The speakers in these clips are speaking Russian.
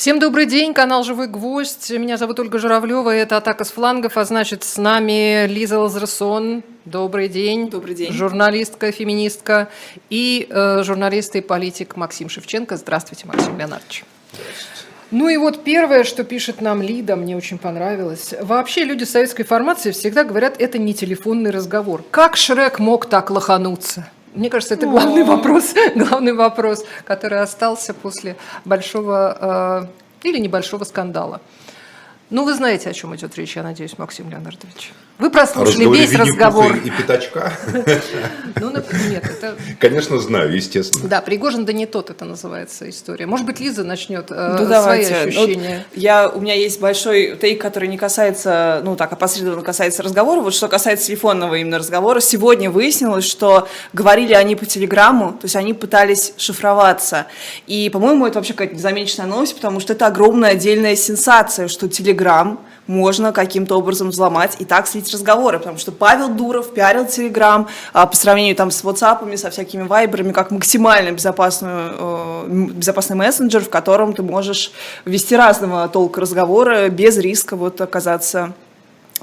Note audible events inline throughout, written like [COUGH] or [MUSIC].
Всем добрый день, канал «Живой гвоздь». Меня зовут Ольга Журавлева, это «Атака с флангов», а значит, с нами Лиза Лазерсон. Добрый день. Добрый день. Журналистка, феминистка и э, журналист и политик Максим Шевченко. Здравствуйте, Максим Леонардович. Ну и вот первое, что пишет нам Лида, мне очень понравилось. Вообще люди советской формации всегда говорят, это не телефонный разговор. Как Шрек мог так лохануться? Мне кажется, это главный вопрос, [LAUGHS] главный вопрос, который остался после большого э, или небольшого скандала. Ну, вы знаете, о чем идет речь, я надеюсь, Максим Леонардович. Вы прослушали весь разговор. и пятачка? Ну, нет, это... Конечно, знаю, естественно. Да, Пригожин да не тот, это называется история. Может быть, Лиза начнет э, ну, свои ощущения. Вот я, у меня есть большой тейк, который не касается, ну так, опосредованно касается разговора. Вот что касается телефонного именно разговора, сегодня выяснилось, что говорили они по телеграмму, то есть они пытались шифроваться. И, по-моему, это вообще какая-то незамеченная новость, потому что это огромная отдельная сенсация, что телеграм можно каким-то образом взломать и так слить разговоры, потому что Павел Дуров пиарил Телеграм а, по сравнению там с WhatsApp, со всякими вайберами, как максимально безопасную, э, безопасный мессенджер, в котором ты можешь вести разного толка разговоры без риска вот оказаться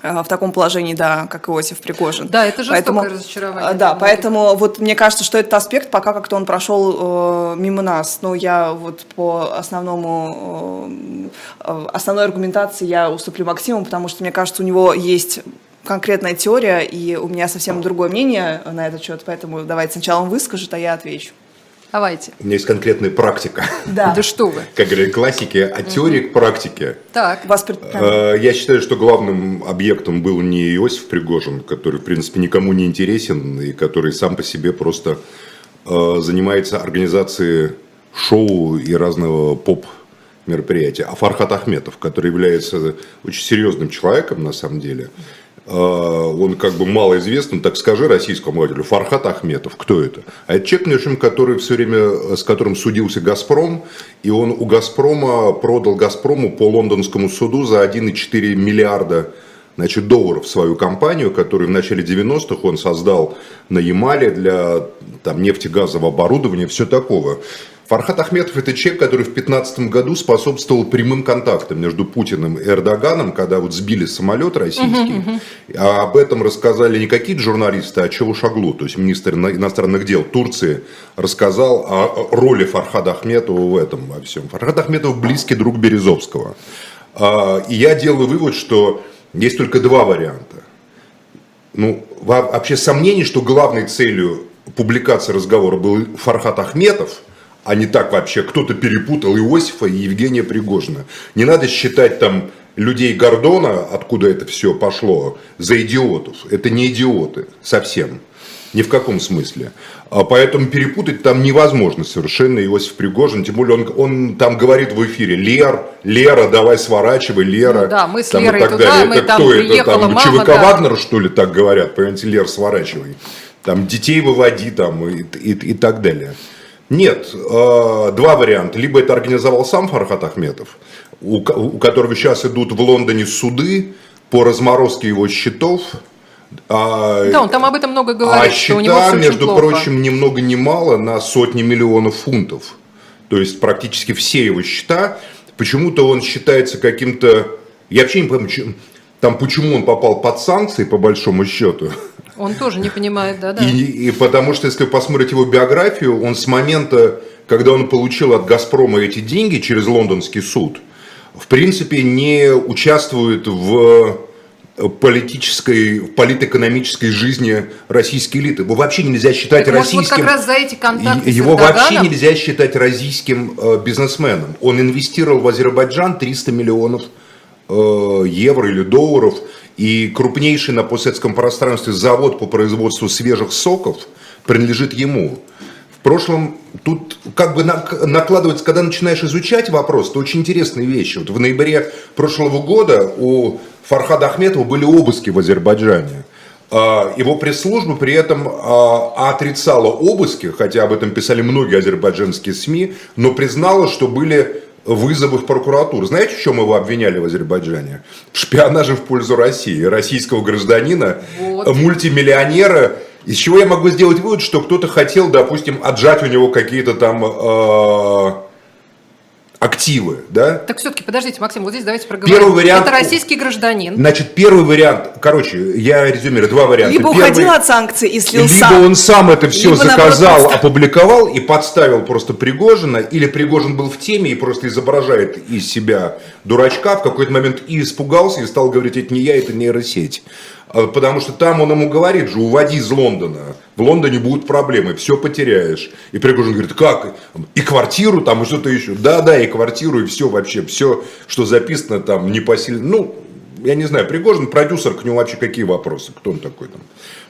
в таком положении, да, как Иосиф Пригожин. Да, это жестокое поэтому, разочарование. Да, поэтому вот мне кажется, что этот аспект пока как-то он прошел э, мимо нас. Но я вот по основному, э, основной аргументации я уступлю Максиму, потому что мне кажется, у него есть конкретная теория, и у меня совсем другое мнение на этот счет, поэтому давайте сначала он выскажет, а я отвечу. Давайте. У меня есть конкретная практика. Да. Да что вы. Как говорят классики, от теории к практике. Так. Вас э, Я считаю, что главным объектом был не Иосиф Пригожин, который, в принципе, никому не интересен и который сам по себе просто э, занимается организацией шоу и разного поп мероприятия, а Фархат Ахметов, который является очень серьезным человеком на самом деле, а, он как бы малоизвестен, так скажи российскому водителю, Фархат Ахметов, кто это? А это человек, прочим, который все время, с которым судился «Газпром», и он у «Газпрома» продал «Газпрому» по лондонскому суду за 1,4 миллиарда значит, долларов свою компанию, которую в начале 90-х он создал на Ямале для там, нефтегазового оборудования, все такого. Фархат Ахметов – это человек, который в 2015 году способствовал прямым контактам между Путиным и Эрдоганом, когда вот сбили самолет российский. Uh-huh, uh-huh. А об этом рассказали не какие-то журналисты, а Чавушаглу, то есть министр иностранных дел Турции, рассказал о роли Фархада Ахметова в этом во всем. Фархад Ахметов – близкий друг Березовского. А, и я делаю вывод, что есть только два варианта. Ну, вообще сомнений, что главной целью публикации разговора был Фархат Ахметов – а не так вообще, кто-то перепутал Иосифа и Евгения Пригожина. Не надо считать там людей Гордона, откуда это все пошло, за идиотов. Это не идиоты совсем. Ни в каком смысле. А поэтому перепутать там невозможно совершенно Иосиф Пригожин. Тем более он, он там говорит в эфире Лер, Лера, давай сворачивай, Лера. Ну, да, мы с там, Лерой и так туда, далее. мы это там кто это? Там, мама, ЧВК да. Вагнер, что ли, так говорят? Понимаете, Лер, сворачивай. Там детей выводи там и, и, и так далее. Нет, э, два варианта. Либо это организовал сам Фархат Ахметов, у, у которого сейчас идут в Лондоне суды по разморозке его счетов. А, да, он там об этом много говорит. А счета, у него между плохо. прочим, ни много ни мало на сотни миллионов фунтов. То есть практически все его счета. Почему-то он считается каким-то... Я вообще не понимаю, там почему он попал под санкции, по большому счету. Он тоже не понимает, да, да. И, и потому что, если посмотреть его биографию, он с момента, когда он получил от «Газпрома» эти деньги через лондонский суд, в принципе, не участвует в политической, политэкономической жизни российской элиты. Его вообще нельзя считать так, российским... Может, вот как раз за эти контакты Его вообще нельзя считать российским э, бизнесменом. Он инвестировал в Азербайджан 300 миллионов э, евро или долларов – и крупнейший на постсоветском пространстве завод по производству свежих соков принадлежит ему. В прошлом тут как бы накладывается, когда начинаешь изучать вопрос, то очень интересные вещи. Вот в ноябре прошлого года у Фархада Ахметова были обыски в Азербайджане. А, его пресс-служба при этом а, отрицала обыски, хотя об этом писали многие азербайджанские СМИ, но признала, что были вызовы в прокуратуру. Знаете, в чем его обвиняли в Азербайджане? В шпионаже в пользу России. Российского гражданина, вот. мультимиллионера. Из чего я могу сделать вывод, что кто-то хотел, допустим, отжать у него какие-то там э, активы, да? Так все-таки, подождите, Максим, вот здесь давайте проговорим. Первый вариант- Это российский гражданин. Значит, первый вариант, короче, я резюмирую, два варианта. Либо Первый- уходил от санкций и слил Либо сам. он сам это все Либо, наоборот, заказал, просто- опубликовал и подставил просто Пригожина, или Пригожин был в теме и просто изображает из себя дурачка, в какой-то момент и испугался, и стал говорить, это не я, это нейросеть. А, Потому что там он ему говорит же, уводи из Лондона. В Лондоне будут проблемы, все потеряешь. И Пригожин говорит, как? И квартиру там, и что-то еще. Да, да, и квартиру, и все вообще, все, что записано там, непосильно. Ну, я не знаю, Пригожин, продюсер, к нему вообще какие вопросы? Кто он такой там?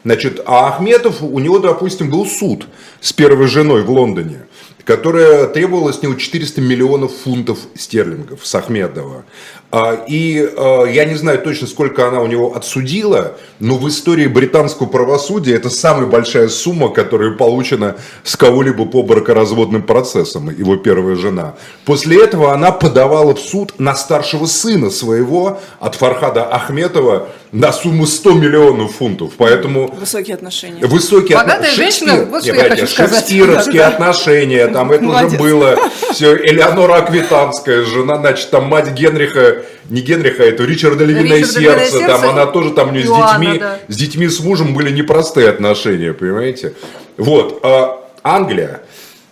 Значит, а Ахметов, у него, допустим, был суд с первой женой в Лондоне, которая требовала с него 400 миллионов фунтов стерлингов с Ахмедова. А, И а, я не знаю точно, сколько она у него отсудила, но в истории британского правосудия это самая большая сумма, которая получена с кого-либо по бракоразводным процессам, его первая жена. После этого она подавала в суд на старшего сына своего от Фархада Ахметова на сумму 100 миллионов фунтов. Поэтому Высокие отношения. высокие Богатая отно- женщина, Шекспир- вот что Нет, я братья, хочу сказать. Шекспировские отношения, там это Молодец. уже было. Все, Элеонора Аквитанская, жена, значит, там мать Генриха, не Генриха, это Ричарда Львиное Ричарда Львиное сердце, там сердце. она тоже там у нее с детьми, да. с детьми, с мужем были непростые отношения, понимаете? Вот, а Англия,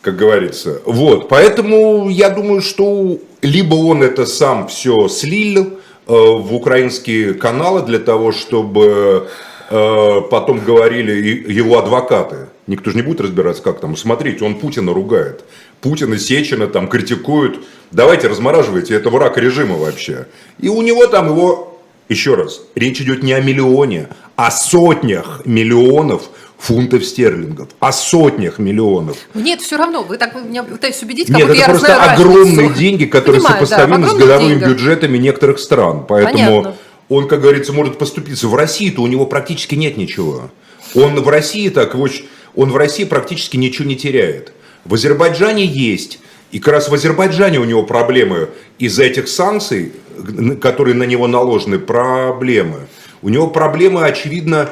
как говорится, вот, поэтому я думаю, что либо он это сам все слил э, в украинские каналы для того, чтобы э, потом говорили его адвокаты. Никто же не будет разбираться, как там. Смотрите, он Путина ругает. Путина, Сечина там критикуют. Давайте размораживайте, это враг режима вообще. И у него там его, еще раз, речь идет не о миллионе, а сотнях миллионов фунтов стерлингов. О сотнях миллионов. Нет, все равно, вы так меня пытаетесь убедить, как Нет, это я просто знаю разницу. огромные деньги, которые Понимаю, да, сопоставимы в с годовыми деньгах. бюджетами некоторых стран. Поэтому Понятно. он, как говорится, может поступиться. В России-то у него практически нет ничего. Он в России так, он в России практически ничего не теряет. В Азербайджане есть. И как раз в Азербайджане у него проблемы из-за этих санкций, которые на него наложены, проблемы. У него проблемы, очевидно,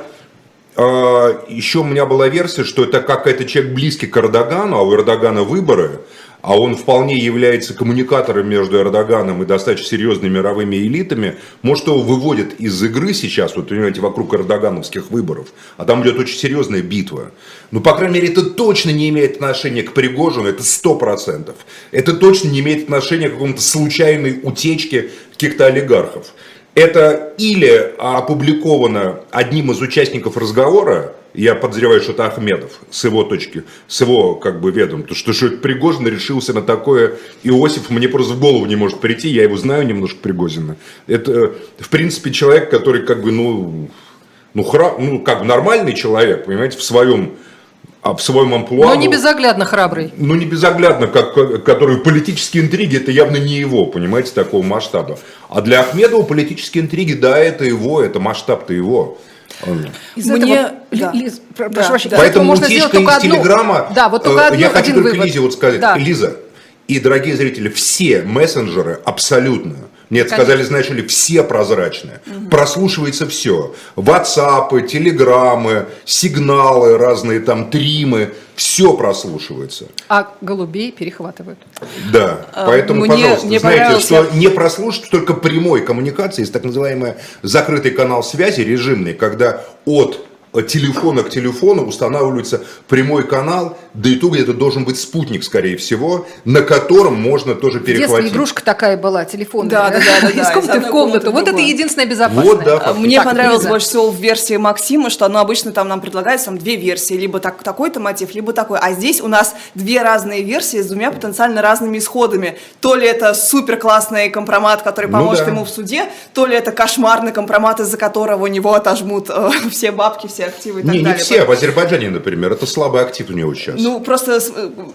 а, еще у меня была версия, что это как это человек близкий к Эрдогану, а у Эрдогана выборы, а он вполне является коммуникатором между Эрдоганом и достаточно серьезными мировыми элитами, может, его выводят из игры сейчас, вот, понимаете, вокруг эрдогановских выборов, а там идет очень серьезная битва. Ну, по крайней мере, это точно не имеет отношения к Пригожину, это сто процентов. Это точно не имеет отношения к какому-то случайной утечке каких-то олигархов. Это или опубликовано одним из участников разговора, я подозреваю, что это Ахмедов, с его точки, с его как бы ведом, то что, что Пригожин решился на такое, Иосиф мне просто в голову не может прийти, я его знаю немножко Пригожина. Это, в принципе, человек, который как бы, ну, ну, хра, ну как бы нормальный человек, понимаете, в своем, а в своем амплуа. Но не ну, безоглядно храбрый. ну, не безоглядно, как, который политические интриги, это явно не его, понимаете, такого масштаба. А для Ахмедова политические интриги, да, это его, это масштаб-то его. Из Мне- этого, да. Лиз, Да, прошу прощения, да. из этого Поэтому можно утечка сделать только из одну. Телеграма, Да, вот только э, одну, я хочу только вывод. Лизе вот сказать, Да. Лиза и дорогие зрители, все мессенджеры абсолютно, мне это Конечно. сказали, знаешь ли, все прозрачные. Прослушивается все. Ватсапы, телеграммы, сигналы разные, там, тримы, все прослушивается. А голубей перехватывают. Да, поэтому, мне- пожалуйста, мне знаете, что не прослушать только прямой коммуникации, есть так называемый закрытый канал связи режимный, когда от телефона к телефону устанавливается прямой канал, да и то где-то должен быть спутник, скорее всего, на котором можно тоже перехватить. игрушка такая была, телефонная. Да, да, да, Из комнаты в комнату. Вот это другую. единственное безопасное. Вот, да, Мне понравилось больше всего в версии Максима, что оно обычно там нам предлагается там две версии, либо так, такой-то мотив, либо такой. А здесь у нас две разные версии с двумя потенциально разными исходами. То ли это супер классный компромат, который Ну поможет да. ему в суде, то ли это кошмарный компромат, из-за которого у него отожмут э, [LAUGHS] все бабки, все активы и так Не, не далее. все, в Азербайджане, например, это слабый актив у него сейчас. Ну, просто, э,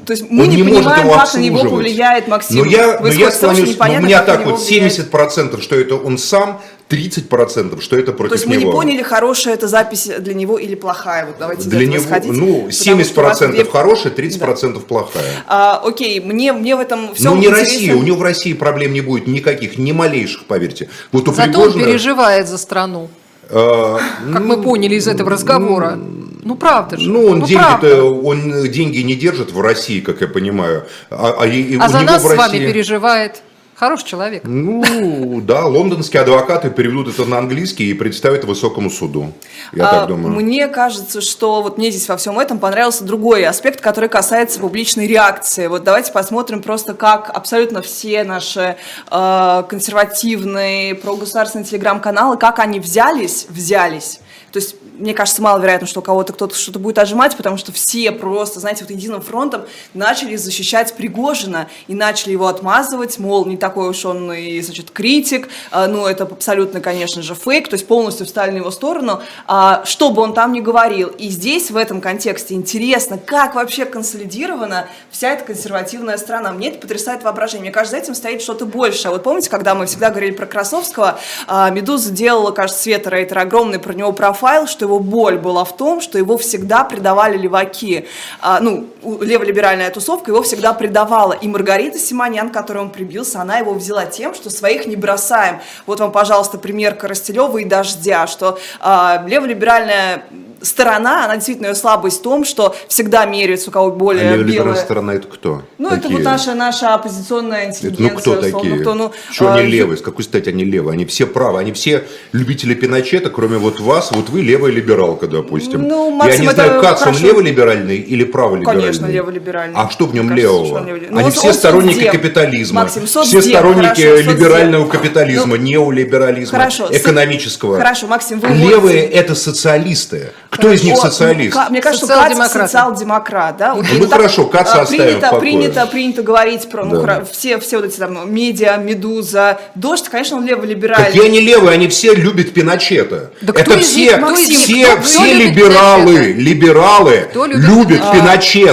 то есть мы Он не, может понимаем, как на него повлияет Максим. Но я, но я склонюсь, но у непонятно, меня так него вот влияет. 70%, что это он сам, 30%, что это против То есть мы него. не поняли, хорошая эта запись для него или плохая. Вот давайте Для него, исходить, ну, потому что у вас 70% две- хорошая, 30% плохая. А, окей, мне, мне в этом все Ну, не Россия, у него в России проблем не будет никаких, ни малейших, поверьте. Вот у Зато он Пригожина, переживает за страну. А, как мы поняли из этого разговора. Ну, правда же. Ну, он, ну, деньги он деньги не держит в России, как я понимаю. А, а, а за нас с вами переживает Хороший человек. Ну, да, лондонские адвокаты переведут это на английский и представят высокому суду. Я а, так думаю. Мне кажется, что вот мне здесь во всем этом понравился другой аспект, который касается публичной реакции. Вот давайте посмотрим просто, как абсолютно все наши э, консервативные прогосударственные телеграм-каналы, как они взялись, взялись. То есть мне кажется, маловероятно, что у кого-то кто-то что-то будет отжимать, потому что все просто, знаете, вот единым фронтом начали защищать Пригожина и начали его отмазывать, мол, не такой уж он и, значит, критик, а, ну, это абсолютно, конечно же, фейк, то есть полностью встали на его сторону, а, что бы он там ни говорил. И здесь, в этом контексте, интересно, как вообще консолидирована вся эта консервативная страна. Мне это потрясает воображение. Мне кажется, за этим стоит что-то большее. Вот помните, когда мы всегда говорили про Красовского, а, Медуза делала, кажется, Света Рейтер огромный про него профайл, что его боль была в том, что его всегда предавали леваки. А, ну, леволиберальная тусовка его всегда предавала. И Маргарита Симонян, которой он прибился, она его взяла тем, что своих не бросаем. Вот вам, пожалуйста, пример Коростелева и Дождя, что а, леволиберальная сторона, она действительно ее слабость в том, что всегда меряется у кого более а белая. сторона это кто? Ну, такие? это вот наша, наша оппозиционная интеллигенция. Это, ну, кто условно, такие? Кто, ну, что а, они левые? С какой стати они левые? Они все правы. Они все любители Пиночета, кроме вот вас. Вот вы левая либералка, допустим. Ну, Максим, Я не знаю, как он леволиберальный или праволиберальный? Конечно, леволиберальный. А что в нем Кажется, левого? Ну, они он, все он сторонники соцдеп. капитализма. Максим, соцдеп, все сторонники хорошо, либерального соцдеп. капитализма, ну, неолиберализма, хорошо, экономического. Хорошо, Максим, вы Левые это социалисты. Кто из них социалист? специалист. Мне кажется, что Кац социал-демократ. Да? Вот, ну, хорошо, Кац а, принято, принято, принято говорить про ну, да. все, все вот эти там медиа, Медуза, Дождь, конечно, он леволиберальный. Какие они левые? Они все любят Пиночета. Да Это все, них, все, кто, все кто либералы, либералы любит, любят а,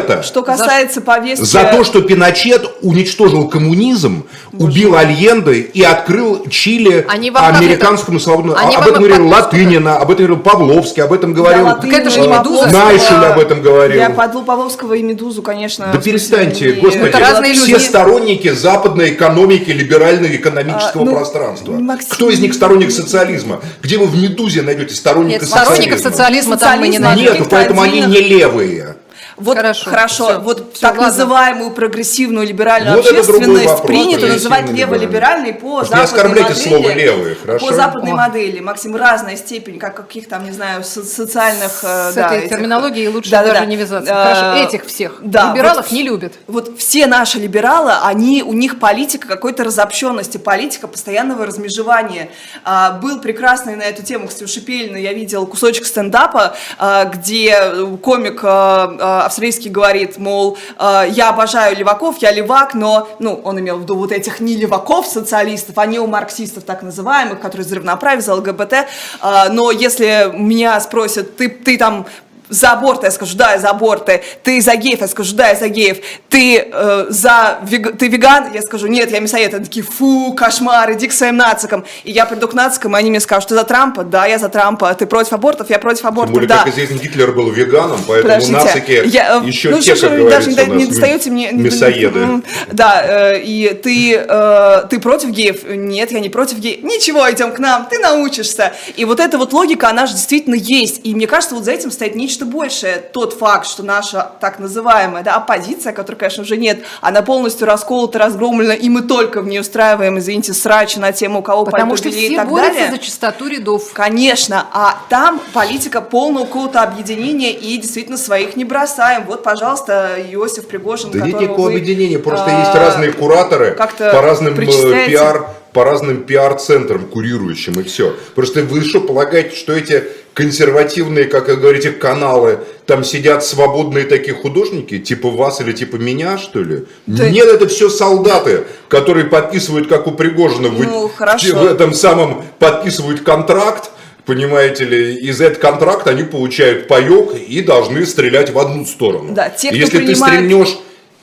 Пиночета. Что касается повестки... За то, что Пиночет уничтожил коммунизм, Боже убил Альенде и открыл Чили американскому свободному... Об этом говорил Латынина, об этом говорил Павловский, об этом говорил... Да, это же не Медуза. Найшель об этом говорил. Я Падлу Павловского и Медузу, конечно. Да перестаньте, не... господи. Это разные все люди. сторонники западной экономики, либерального экономического а, ну, пространства. Максим... Кто из них сторонник социализма? Где вы в Медузе найдете сторонника Нет, социализма? сторонников социализма там мы не найдем. Нет, поэтому они не левые. Вот хорошо, хорошо все, вот все, так ладно. называемую прогрессивную либеральную вот общественность вопрос, принято называть леволиберальной по западной не оскорбляйте модели. слово левые, хорошо? По западной О. модели, Максим, разная степень, как каких там, не знаю, со социальных... Э, С да, этой этих, терминологией лучше да, даже да, не вязаться. Хорошо, а, этих всех. Да, Либералов вот, не любят. Вот все наши либералы, они, у них политика какой-то разобщенности, политика постоянного размежевания. А, был прекрасный на эту тему, кстати, у Шипелина я видел кусочек стендапа, а, где комик а, австралийский говорит, мол, э, я обожаю леваков, я левак, но, ну, он имел в виду вот этих не леваков, социалистов, а неомарксистов так называемых, которые за равноправие, за ЛГБТ, э, но если меня спросят, ты, ты там за аборты, я скажу, да, я за аборты. Ты за геев, я скажу, да, я за геев. Ты э, за вег... ты веган, я скажу, нет, я мясоед. Они такие, фу, кошмар, иди к своим нацикам. И я приду к нацикам, и они мне скажут, ты за Трампа? Да, я за Трампа. Ты против абортов? Я против абортов, Тем более, да. как известно, Гитлер был веганом, поэтому Подождите, нацики я, э, еще ну, те, как вы даже не, не достаете мне... Мясоеды. Да, э, и ты, э, ты против геев? Нет, я не против геев. Ничего, идем к нам, ты научишься. И вот эта вот логика, она же действительно есть. И мне кажется, вот за этим стоит нечто большее тот факт, что наша так называемая да, оппозиция, которой, конечно, уже нет, она полностью расколота, разгромлена, и мы только в ней устраиваем, извините, срач на тему, у кого Потому что все и так борются далее. за чистоту рядов. Конечно, а там политика полного какого-то объединения, и действительно своих не бросаем. Вот, пожалуйста, Иосиф Пригожин, Да нет никакого вы, объединения, просто а, есть разные кураторы по разным э, пиар по разным пиар-центрам курирующим и все. Просто вы что полагаете, что эти консервативные, как вы говорите, каналы, там сидят свободные такие художники, типа вас или типа меня, что ли? Да. Нет, это все солдаты, которые подписывают, как у Пригожина, ну, в, в, в этом самом подписывают контракт, понимаете ли, из этого контракта они получают паек и должны стрелять в одну сторону. Да, те, кто Если принимает... ты стрельнешь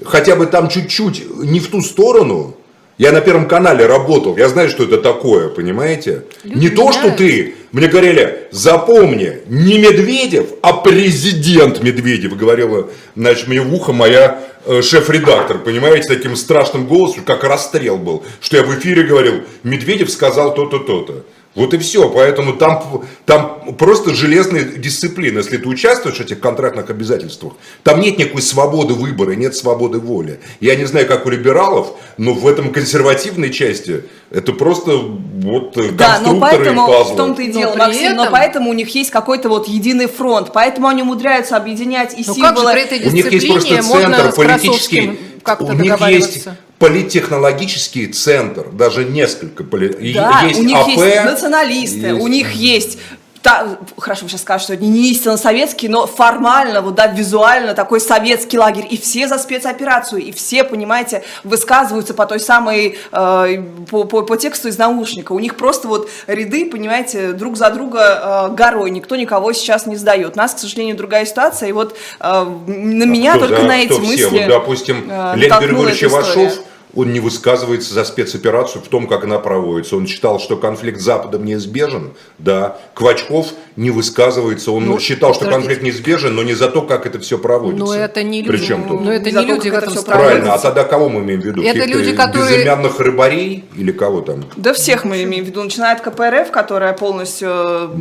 хотя бы там чуть-чуть не в ту сторону, я на Первом канале работал, я знаю, что это такое, понимаете? Люди не то, что ты. Мне говорили, запомни, не Медведев, а президент Медведев, говорила, значит, мне в ухо моя э, шеф-редактор, понимаете, таким страшным голосом, как расстрел был, что я в эфире говорил, Медведев сказал то-то, то-то. Вот и все. Поэтому там, там просто железная дисциплина. Если ты участвуешь в этих контрактных обязательствах, там нет никакой свободы выбора, нет свободы воли. Я не знаю, как у либералов, но в этом консервативной части это просто вот э, да, но поэтому пазлы. в том-то и дело, но Максим, этом... но поэтому у них есть какой-то вот единый фронт, поэтому они умудряются объединять и ну символы. Как же при этой у них есть просто центр политический, у них есть политтехнологический центр, даже несколько. Да, есть у них АП, есть националисты, есть... у них есть та, хорошо, вы сейчас скажете, что это не истинно советский, но формально, вот, да, визуально такой советский лагерь, и все за спецоперацию, и все, понимаете, высказываются по той самой, э, по, по, по тексту из наушника. У них просто вот ряды, понимаете, друг за друга э, горой, никто никого сейчас не сдает. У нас, к сожалению, другая ситуация, и вот э, на меня а только за, на эти мысли все? Вот, допустим, э, Леонид Григорьевич Ивашов, он не высказывается за спецоперацию в том, как она проводится. Он считал, что конфликт с Западом неизбежен, да. Квачков не высказывается, он ну, считал, что конфликт неизбежен, но не за то, как это все проводится. Но это не люди. Причем тут? Но это не, не люди в этом Правильно, а тогда кого мы имеем в виду? Это люди, которые... Безымянных рыбарей или кого там? Да всех мы имеем в виду, начиная от КПРФ, которая полностью...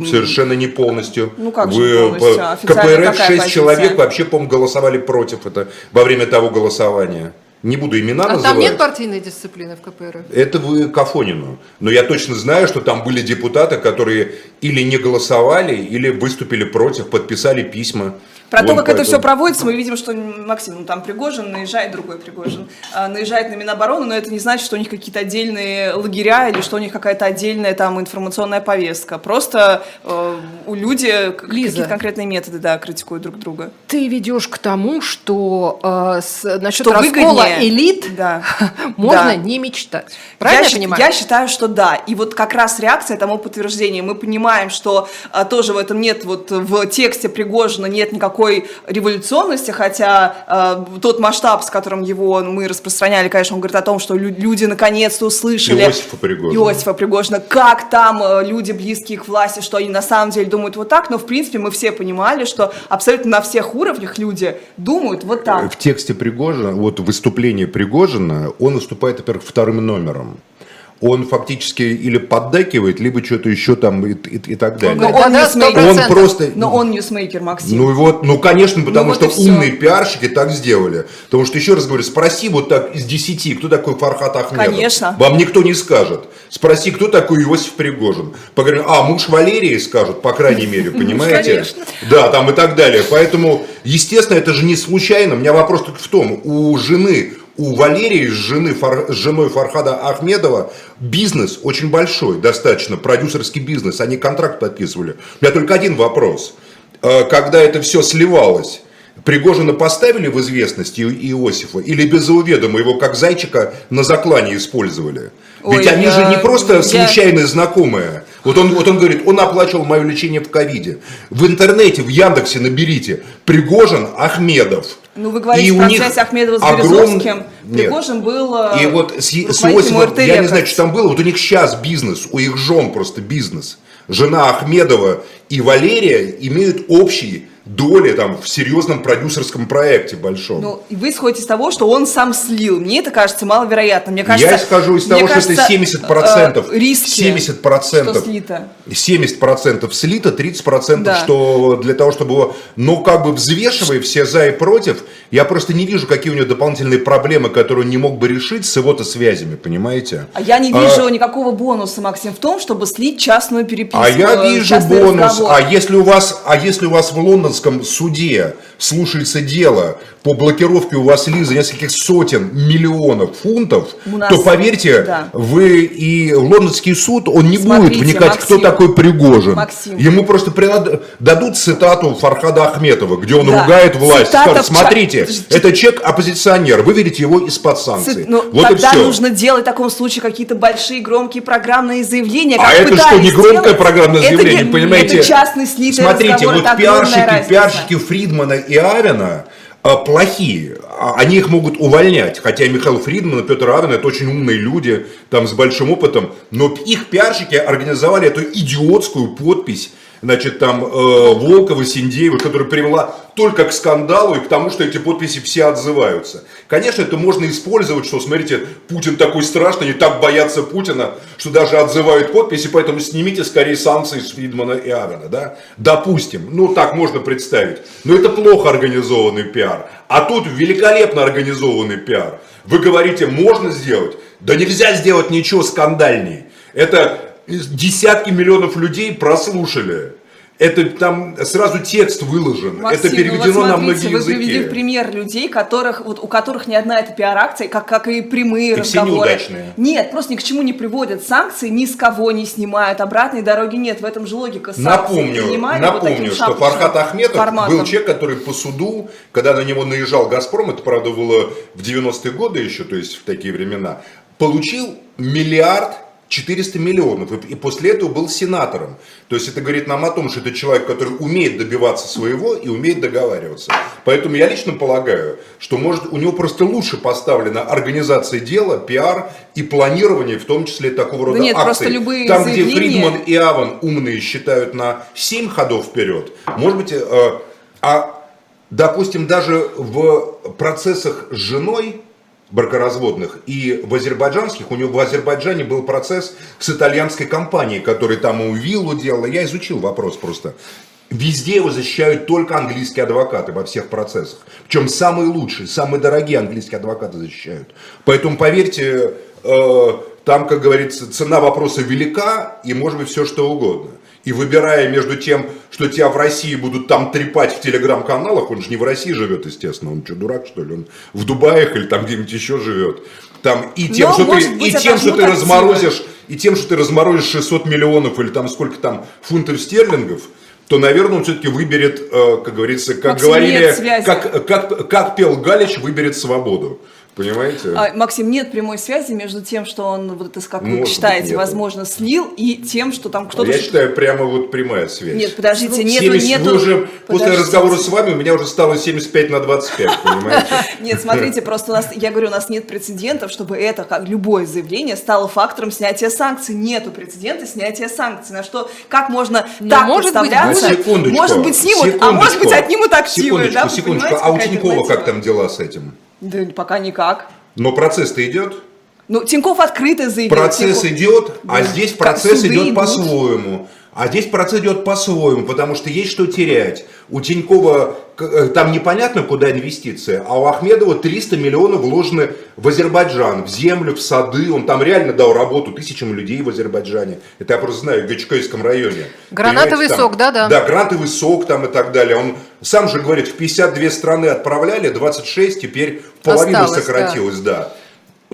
Совершенно не полностью. Ну как Вы... же полностью? КПРФ 6 позиция? человек вообще, по-моему, голосовали против это во время того голосования не буду имена а называть. там нет партийной дисциплины в КПРФ? Это вы Кафонину. Но я точно знаю, что там были депутаты, которые или не голосовали, или выступили против, подписали письма. Про то, как поэтому... это все проводится, мы видим, что Максим, ну там Пригожин, наезжает другой Пригожин, а, наезжает на Минобороны, но это не значит, что у них какие-то отдельные лагеря или что у них какая-то отдельная там информационная повестка. Просто э, у люди какие-то конкретные методы, да, критикуют друг друга. Ты ведешь к тому, что э, с, насчет что раскола выгоднее. элит да. [LAUGHS] можно да. не мечтать. Правильно я, я понимаю? Я считаю, что да. И вот как раз реакция тому подтверждение. Мы понимаем, что а, тоже в этом нет, вот в тексте Пригожина нет никакой революционности, хотя э, тот масштаб, с которым его мы распространяли, конечно, он говорит о том, что люди наконец-то услышали Иосифа Пригожина. Иосифа Пригожина, как там э, люди, близкие к власти, что они на самом деле думают вот так, но в принципе мы все понимали, что абсолютно на всех уровнях люди думают вот так. В тексте Пригожина, вот выступление Пригожина, он выступает, во-первых, вторым номером он фактически или поддакивает, либо что-то еще там и, и, и так далее. Но он, ньюсмейкер. он просто... Но он ньюсмейкер, Максим. Ну вот, ну конечно, потому ну, что вот умные пиарщики так сделали. Потому что, еще раз говорю, спроси вот так из десяти, кто такой Фархат Ахмедов. Конечно. Вам никто не скажет. Спроси, кто такой Иосиф Пригожин. Поговорим, а, муж Валерии скажут, по крайней мере, понимаете? Да, там и так далее. Поэтому, естественно, это же не случайно. У меня вопрос только в том, у жены у Валерии с, жены, с женой Фархада Ахмедова бизнес очень большой, достаточно, продюсерский бизнес, они контракт подписывали. У меня только один вопрос. Э, когда это все сливалось, Пригожина поставили в известность Иосифа или без уведома его как зайчика на заклане использовали? Ведь Ой, они же не просто я... случайные знакомые. Вот он, вот он говорит, он оплачивал мое лечение в ковиде. В интернете, в Яндексе наберите Пригожин Ахмедов – ну, вы говорите и про связь Ахмедова с огром... Березовским. Пригожин Нет. был И вот с, с Иосифом, я не знаю, что там было, вот у них сейчас бизнес, у их жен просто бизнес. Жена Ахмедова и Валерия имеют общий доли там в серьезном продюсерском проекте большом. Ну, и вы исходите из того, что он сам слил. Мне это кажется маловероятно. Мне кажется, Я исхожу из того, кажется, что это 70% э, риски, 70% что слито. 70% слито, 30% да. что для того, чтобы его, но как бы взвешивая все за и против, я просто не вижу, какие у него дополнительные проблемы, которые он не мог бы решить с его-то связями, понимаете? А я не вижу а, никакого бонуса, Максим, в том, чтобы слить частную переписку. А я вижу бонус. Разговор. А если у вас, а если у вас в Лондон лондонском суде слушается дело по блокировке у вас, Лиза, нескольких сотен миллионов фунтов, нас, то поверьте, да. вы и лондонский суд, он не Смотрите, будет вникать, Максим, кто такой Пригожин. Максим. Ему просто придад... дадут цитату Фархада Ахметова, где он да. ругает власть. Цитата Скажут, смотрите, ча... это человек оппозиционер, выведите его из-под санкций. Ци... Ну, вот тогда нужно делать в таком случае какие-то большие громкие программные заявления. а это что, не громкое программное заявление, это, понимаете? Это частный слитый Смотрите, вот пиарщики, пиарщики Фридмана и Авина, плохие. А, они их могут увольнять. Хотя Михаил Фридман и Петр Авен это очень умные люди, там с большим опытом. Но их пиарщики организовали эту идиотскую подпись значит, там, э, Волкова, Синдеева, которая привела только к скандалу и к тому, что эти подписи все отзываются. Конечно, это можно использовать, что, смотрите, Путин такой страшный, они так боятся Путина, что даже отзывают подписи, поэтому снимите скорее санкции с Фридмана и Агана, да? Допустим, ну так можно представить. Но это плохо организованный пиар. А тут великолепно организованный пиар. Вы говорите, можно сделать? Да нельзя сделать ничего скандальней. Это десятки миллионов людей прослушали. Это там сразу текст выложен. Максим, это переведено ну вот на многие вы языки. привели в пример людей, которых, вот, у которых ни одна эта пиар-акция, как, как и прямые И все разговоры. неудачные. Нет, просто ни к чему не приводят. Санкции ни с кого не снимают. Обратной дороги нет. В этом же логика санкций. Напомню, вот напомню таким что Фархат Ахметов форматом. был человек, который по суду, когда на него наезжал «Газпром», это, правда, было в 90-е годы еще, то есть в такие времена, получил миллиард 400 миллионов, и, и после этого был сенатором. То есть это говорит нам о том, что это человек, который умеет добиваться своего и умеет договариваться. Поэтому я лично полагаю, что может у него просто лучше поставлена организация дела, пиар и планирование, в том числе такого рода нет, акций. просто любые Там, где Фридман и Аван умные считают на 7 ходов вперед, может быть, э, а допустим, даже в процессах с женой бракоразводных и в азербайджанских, у него в Азербайджане был процесс с итальянской компанией, которая там ему виллу делала, я изучил вопрос просто. Везде его защищают только английские адвокаты во всех процессах. Причем самые лучшие, самые дорогие английские адвокаты защищают. Поэтому поверьте, э, там, как говорится, цена вопроса велика и может быть все что угодно. И выбирая между тем, что тебя в России будут там трепать в телеграм-каналах, он же не в России живет, естественно, он что, дурак, что ли, он в Дубаях или там где-нибудь еще живет. Там, и тем, Но, что ты, быть, и тем, что ты отожмут разморозишь, и тем, что ты разморозишь 600 миллионов или там сколько там фунтов стерлингов, то, наверное, он все-таки выберет, э, как говорится, как Максим, говорили, как, как, как пел Галич, выберет свободу. Понимаете? А, Максим, нет прямой связи между тем, что он, вот это, как вы Может быть, считаете, нету. возможно, слил, и тем, что там кто-то... Я считаю, прямо вот прямая связь. Нет, подождите, нету, 70 нету... вы уже после подождите. разговора с вами у меня уже стало 75 на 25, понимаете? [LAUGHS] Нет, смотрите, просто у нас, я говорю, у нас нет прецедентов, чтобы это, как любое заявление, стало фактором снятия санкций. Нету прецедента снятия санкций. На что, как можно Но так может быть, подставляться? Ну, секундочку. может быть, снимут, а может быть, секундочку, отнимут активы. Секундочку, вы секундочку. А у Тинькова как там дела с этим? Да пока никак. Но процесс-то идет? Ну, Тиньков открыто заявил. Процесс Тиньков- идет, а Да. здесь процесс суды идет по-своему. А здесь процесс идет по-своему, потому что есть что терять. У Тинькова э, там непонятно, куда инвестиции, а у Ахмедова 300 миллионов вложены в Азербайджан, в землю, в сады. Он там реально дал работу тысячам людей в Азербайджане. Это я просто знаю, в Гачкайском районе. Гранатовый там- сок, да-да. Да, грантовый сок там и так далее. Он сам же говорит, в 52 страны отправляли, 26 теперь половину Осталось, сократилось, да.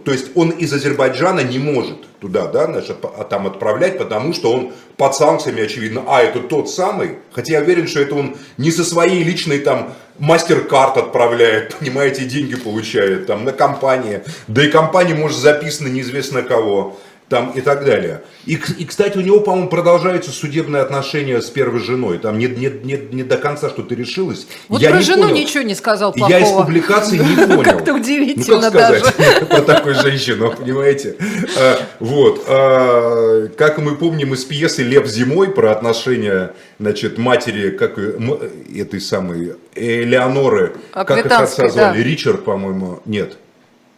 То есть он из Азербайджана не может туда, да, значит, по- а там отправлять, потому что он под санкциями, очевидно, а, это тот самый, хотя я уверен, что это он не со своей личной там мастер-карт отправляет, [LAUGHS] понимаете, деньги получает там на компании, да и компания может записана неизвестно кого, там и так далее. И, и, кстати, у него, по-моему, продолжаются судебные отношения с первой женой, там не, не, не, не до конца что-то решилось. Вот Я про не жену понял. ничего не сказал И Я из плохого. публикации не [LAUGHS] понял. Как-то Ну, удивительно даже. сказать [LAUGHS] про такую женщину, понимаете? А, Вот. а, Как мы помним из пьесы «Лев зимой» про отношения, значит, матери, как этой самой Элеоноры, как их отца звали? Ричард, по-моему, нет.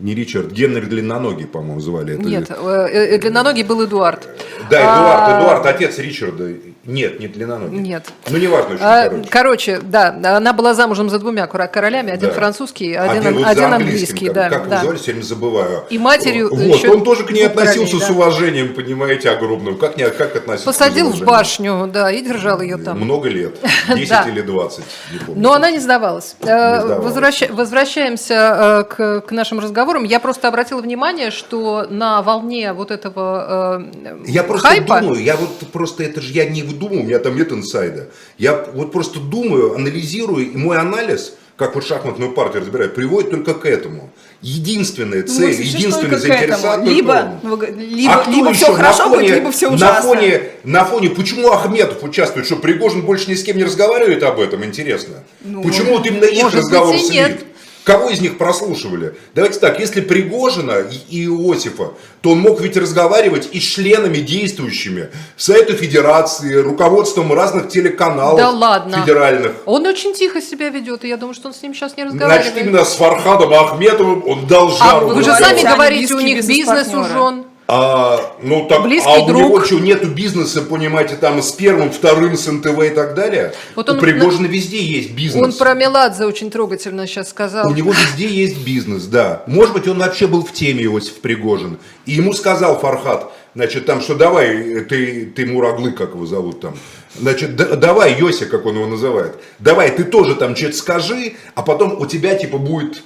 Не Ричард, Генри Длинноногий, по-моему, звали. это. Нет, э, э, длинноногий был Эдуард. Да, Эдуард, А, Эдуард, отец Ричарда. Нет, не Длинноногий. Нет. Ну, неважно, очень А, короче. Короче, да, она была замужем за двумя королями, один Да. французский, один, вот один английский, как, да, как да. звали, все время забываю. И матерью Вот, еще он тоже к ней двух королей, относился с да. уважением, понимаете, огромным. Как, не, как относиться Посадил в башню, да, и держал ее там. Много лет, 10 [LAUGHS] Да. или 20, не помню. Но она не сдавалась. Э, сдавалась. возвращаемся э, к, нашим разговорам. Я просто обратила внимание, что на волне вот этого э, Я просто хайпа... думаю, я вот просто, это же я не думаю, у меня там нет инсайда. Я вот просто думаю, анализирую, и мой анализ, как вот шахматную партию разбираю, приводит только к этому. Единственная Ну, цель, Максим, что единственный только к этому? заинтересован только Либо, ну, либо, А кто либо еще все на хорошо фоне- будет, либо все на ужасно. фоне, на фоне, почему Ахметов участвует, что Пригожин больше ни с кем не разговаривает об этом, интересно? Ну, почему вот именно их разговор быть, нет. Кого из них прослушивали? Давайте так, если Пригожина и Иосифа, то он мог ведь разговаривать и с членами действующими Совета Федерации, руководством разных телеканалов да ладно. федеральных. Он очень тихо себя ведет, и я думаю, что он с ним сейчас не разговаривает. Значит, именно с Фархадом Ахметовым он дал жару. А вы же сами говорите, у них бизнес у бизнес-партнеры. жен. А, ну так, Близкий а у друг. него что, нету бизнеса, понимаете, там с первым, вторым, с НТВ и так далее? Вот у он Пригожина везде есть бизнес. Он про Меладзе очень трогательно сейчас сказал. У него везде есть бизнес, да. Может быть, он вообще был в теме, Иосиф Пригожин. И ему сказал Фархат, значит, там, что давай, ты, ты Мураглы, как его зовут там. Значит, да- давай, Йося, как он его называет. Давай, ты тоже там что-то скажи, а потом у тебя, типа, будет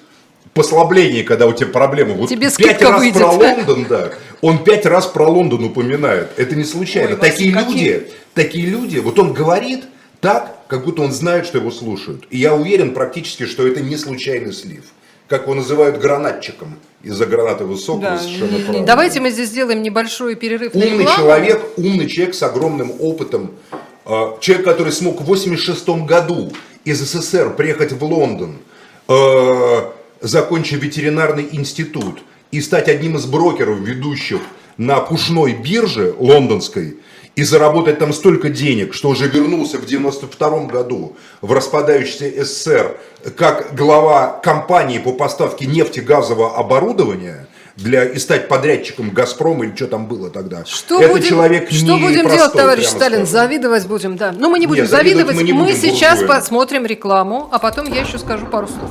послабление, когда у тебя проблемы. Вот Тебе пять раз выйдет. про Лондон, да. Он пять раз про Лондон упоминает. Это не случайно. Ой, Вася, такие какие- люди, такие люди, вот он говорит так, как будто он знает, что его слушают. И я уверен практически, что это не случайный слив. Как его называют гранатчиком. Из-за гранаты высокого, Да. совершенно правильно. Давайте мы здесь сделаем небольшой перерыв на Умный рекламу. человек, умный человек с огромным опытом. Э, Человек, который смог в 86 году из СССР приехать в Лондон, э, закончив ветеринарный институт и стать одним из брокеров, ведущих на пушной бирже лондонской, и заработать там столько денег, что уже вернулся в 92 году в распадающийся СССР как глава компании по поставке нефтегазового оборудования для, и стать подрядчиком «Газпрома» или что там было тогда. Что Это будем, человек что будем простой, делать, товарищ Сталин? скажем. Завидовать будем, да. Ну, мы не будем Нет, завидовать завидовать. мы не мы будем сейчас посмотрим рекламу, а потом я еще скажу пару слов.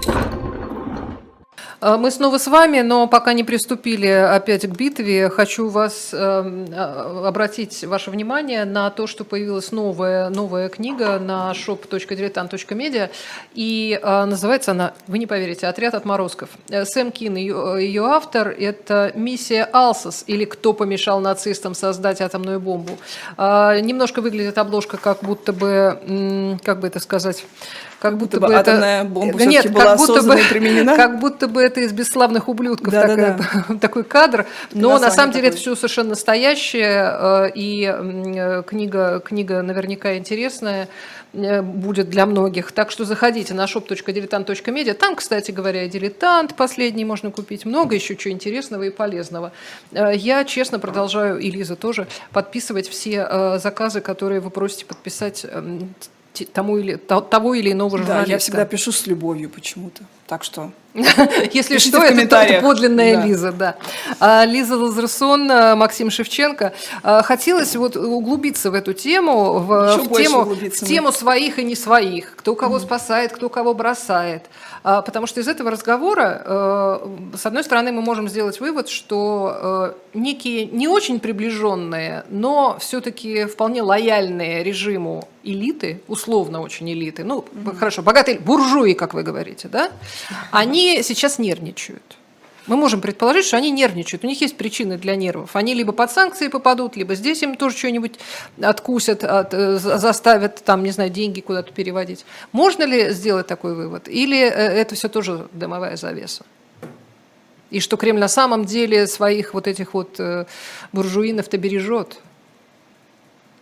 А, Мы снова с вами, но пока не приступили опять к битве, хочу вас э, а, обратить ваше внимание на то, что появилась новая, новая книга на shop.diletant.media, и э, называется она, вы не поверите, «Отряд отморозков». Э, Сэм Кин, ее, ее автор, это «Миссия Алсос» или «Кто помешал нацистам создать атомную бомбу». Немножко выглядит обложка как будто бы, как бы это сказать, как будто, бы это... атомная бомба Да нет, была как будто бы, применена? как будто бы это из бесславных ублюдков Да-да-да. такой, [LAUGHS] такой кадр, но на самом деле это такое. все совершенно настоящее, э, и э, книга, книга наверняка интересная э, будет для многих. Так что заходите на shop.diletant.media. Там, кстати говоря, и дилетант последний можно купить. Много еще чего интересного и полезного. Я, честно, продолжаю, и Лиза тоже, подписывать все заказы, которые вы просите подписать эм, тому или, то- того или иного Да, журналиста. я всегда пишу с любовью почему-то. Так что [LAUGHS] Если Пишите что, это, подлинная Да. Лиза, да. А, Лиза Лазерсон, а, Максим Шевченко. А, Хотелось вот углубиться в эту тему, в, в тему, в тему своих и не своих, кто кого спасает, кто кого бросает. А, Потому что из этого разговора, с одной стороны, мы можем сделать вывод, что некие не очень приближенные, но все-таки вполне лояльные режиму элиты, условно очень элиты, ну, хорошо, богатые буржуи, как вы говорите, да, [LAUGHS] они сейчас нервничают. Мы можем предположить, что они нервничают. У них есть причины для нервов. Они либо под санкции попадут, либо здесь им тоже что-нибудь откусят, от, э, за- заставят там, не знаю, деньги куда-то переводить. Можно ли сделать такой вывод? Или э, это все тоже дымовая завеса? И что Кремль на самом деле своих вот этих вот э, буржуинов-то бережет?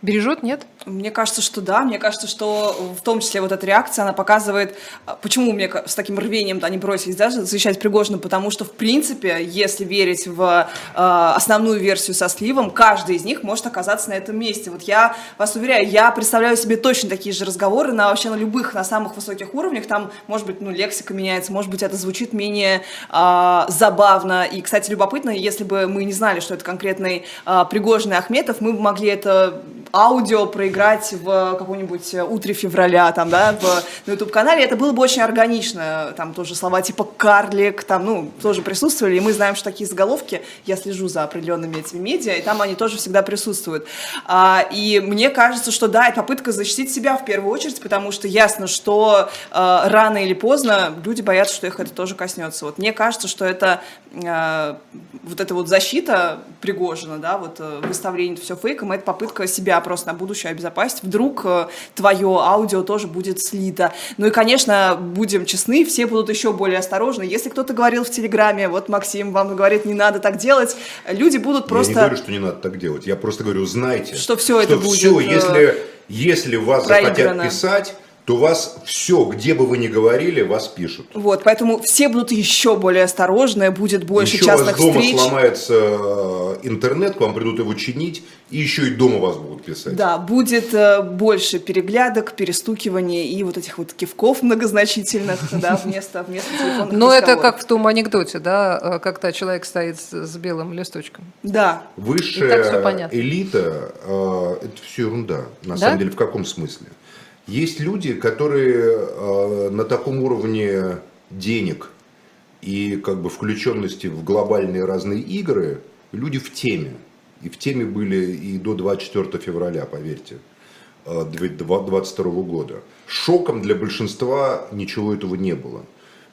Бережет, нет? Мне кажется, что да. Мне кажется, что в том числе вот эта реакция, она показывает, а, почему мне с таким рвением они бросились да, защищать Пригожина, потому что, в принципе, если верить в э, основную версию со сливом, каждый из них может оказаться на этом месте. Вот я вас уверяю, я представляю себе точно такие же разговоры на вообще на любых, на самых высоких уровнях. Там, может быть, ну, лексика меняется, может быть, это звучит менее э, забавно. И, кстати, любопытно, если бы мы не знали, что это конкретный э, Пригожин и Ахметов, мы бы могли это аудио проиграть в каком-нибудь утре февраля, там, да, в, на YouTube-канале, это было бы очень органично, там тоже слова типа «карлик», там, ну, тоже присутствовали, и мы знаем, что такие заголовки, я слежу за определенными этими медиа, и там они тоже всегда присутствуют. А, и мне кажется, что да, это попытка защитить себя в первую очередь, потому что ясно, что а, рано или поздно люди боятся, что их это тоже коснется. Вот мне кажется, что это а, вот эта вот защита Пригожина, да, вот э, выставление все фейком, это попытка себя просто на будущее обезопасить. Вдруг э, твое аудио тоже будет слито. Ну и, конечно, будем честны, все будут еще более осторожны. Если кто-то говорил в Телеграме, вот Максим вам говорит, не надо так делать, люди будут просто... Я не говорю, что не надо так делать. Я просто говорю, знайте, что все это будет... Все, если, если вас захотят писать то вас все, где бы вы ни говорили, вас пишут. Вот, поэтому все будут еще более осторожны, будет больше еще частных у вас дома встреч. сломается э, интернет, к вам придут его чинить, и еще и дома вас будут писать. Да, будет э, больше переглядок, перестукиваний и вот этих вот кивков многозначительных, [LAUGHS] да, вместо, вместо телефонных Но это как в том анекдоте, да, э, когда человек стоит с белым листочком. Да. Высшая элита, это все ерунда, на самом деле, в каком смысле? Есть люди, которые э, на таком уровне денег и как бы включенности в глобальные разные игры, люди в теме. И в теме были и до 24 февраля, поверьте, 2022 э, года. Шоком для большинства ничего этого не было.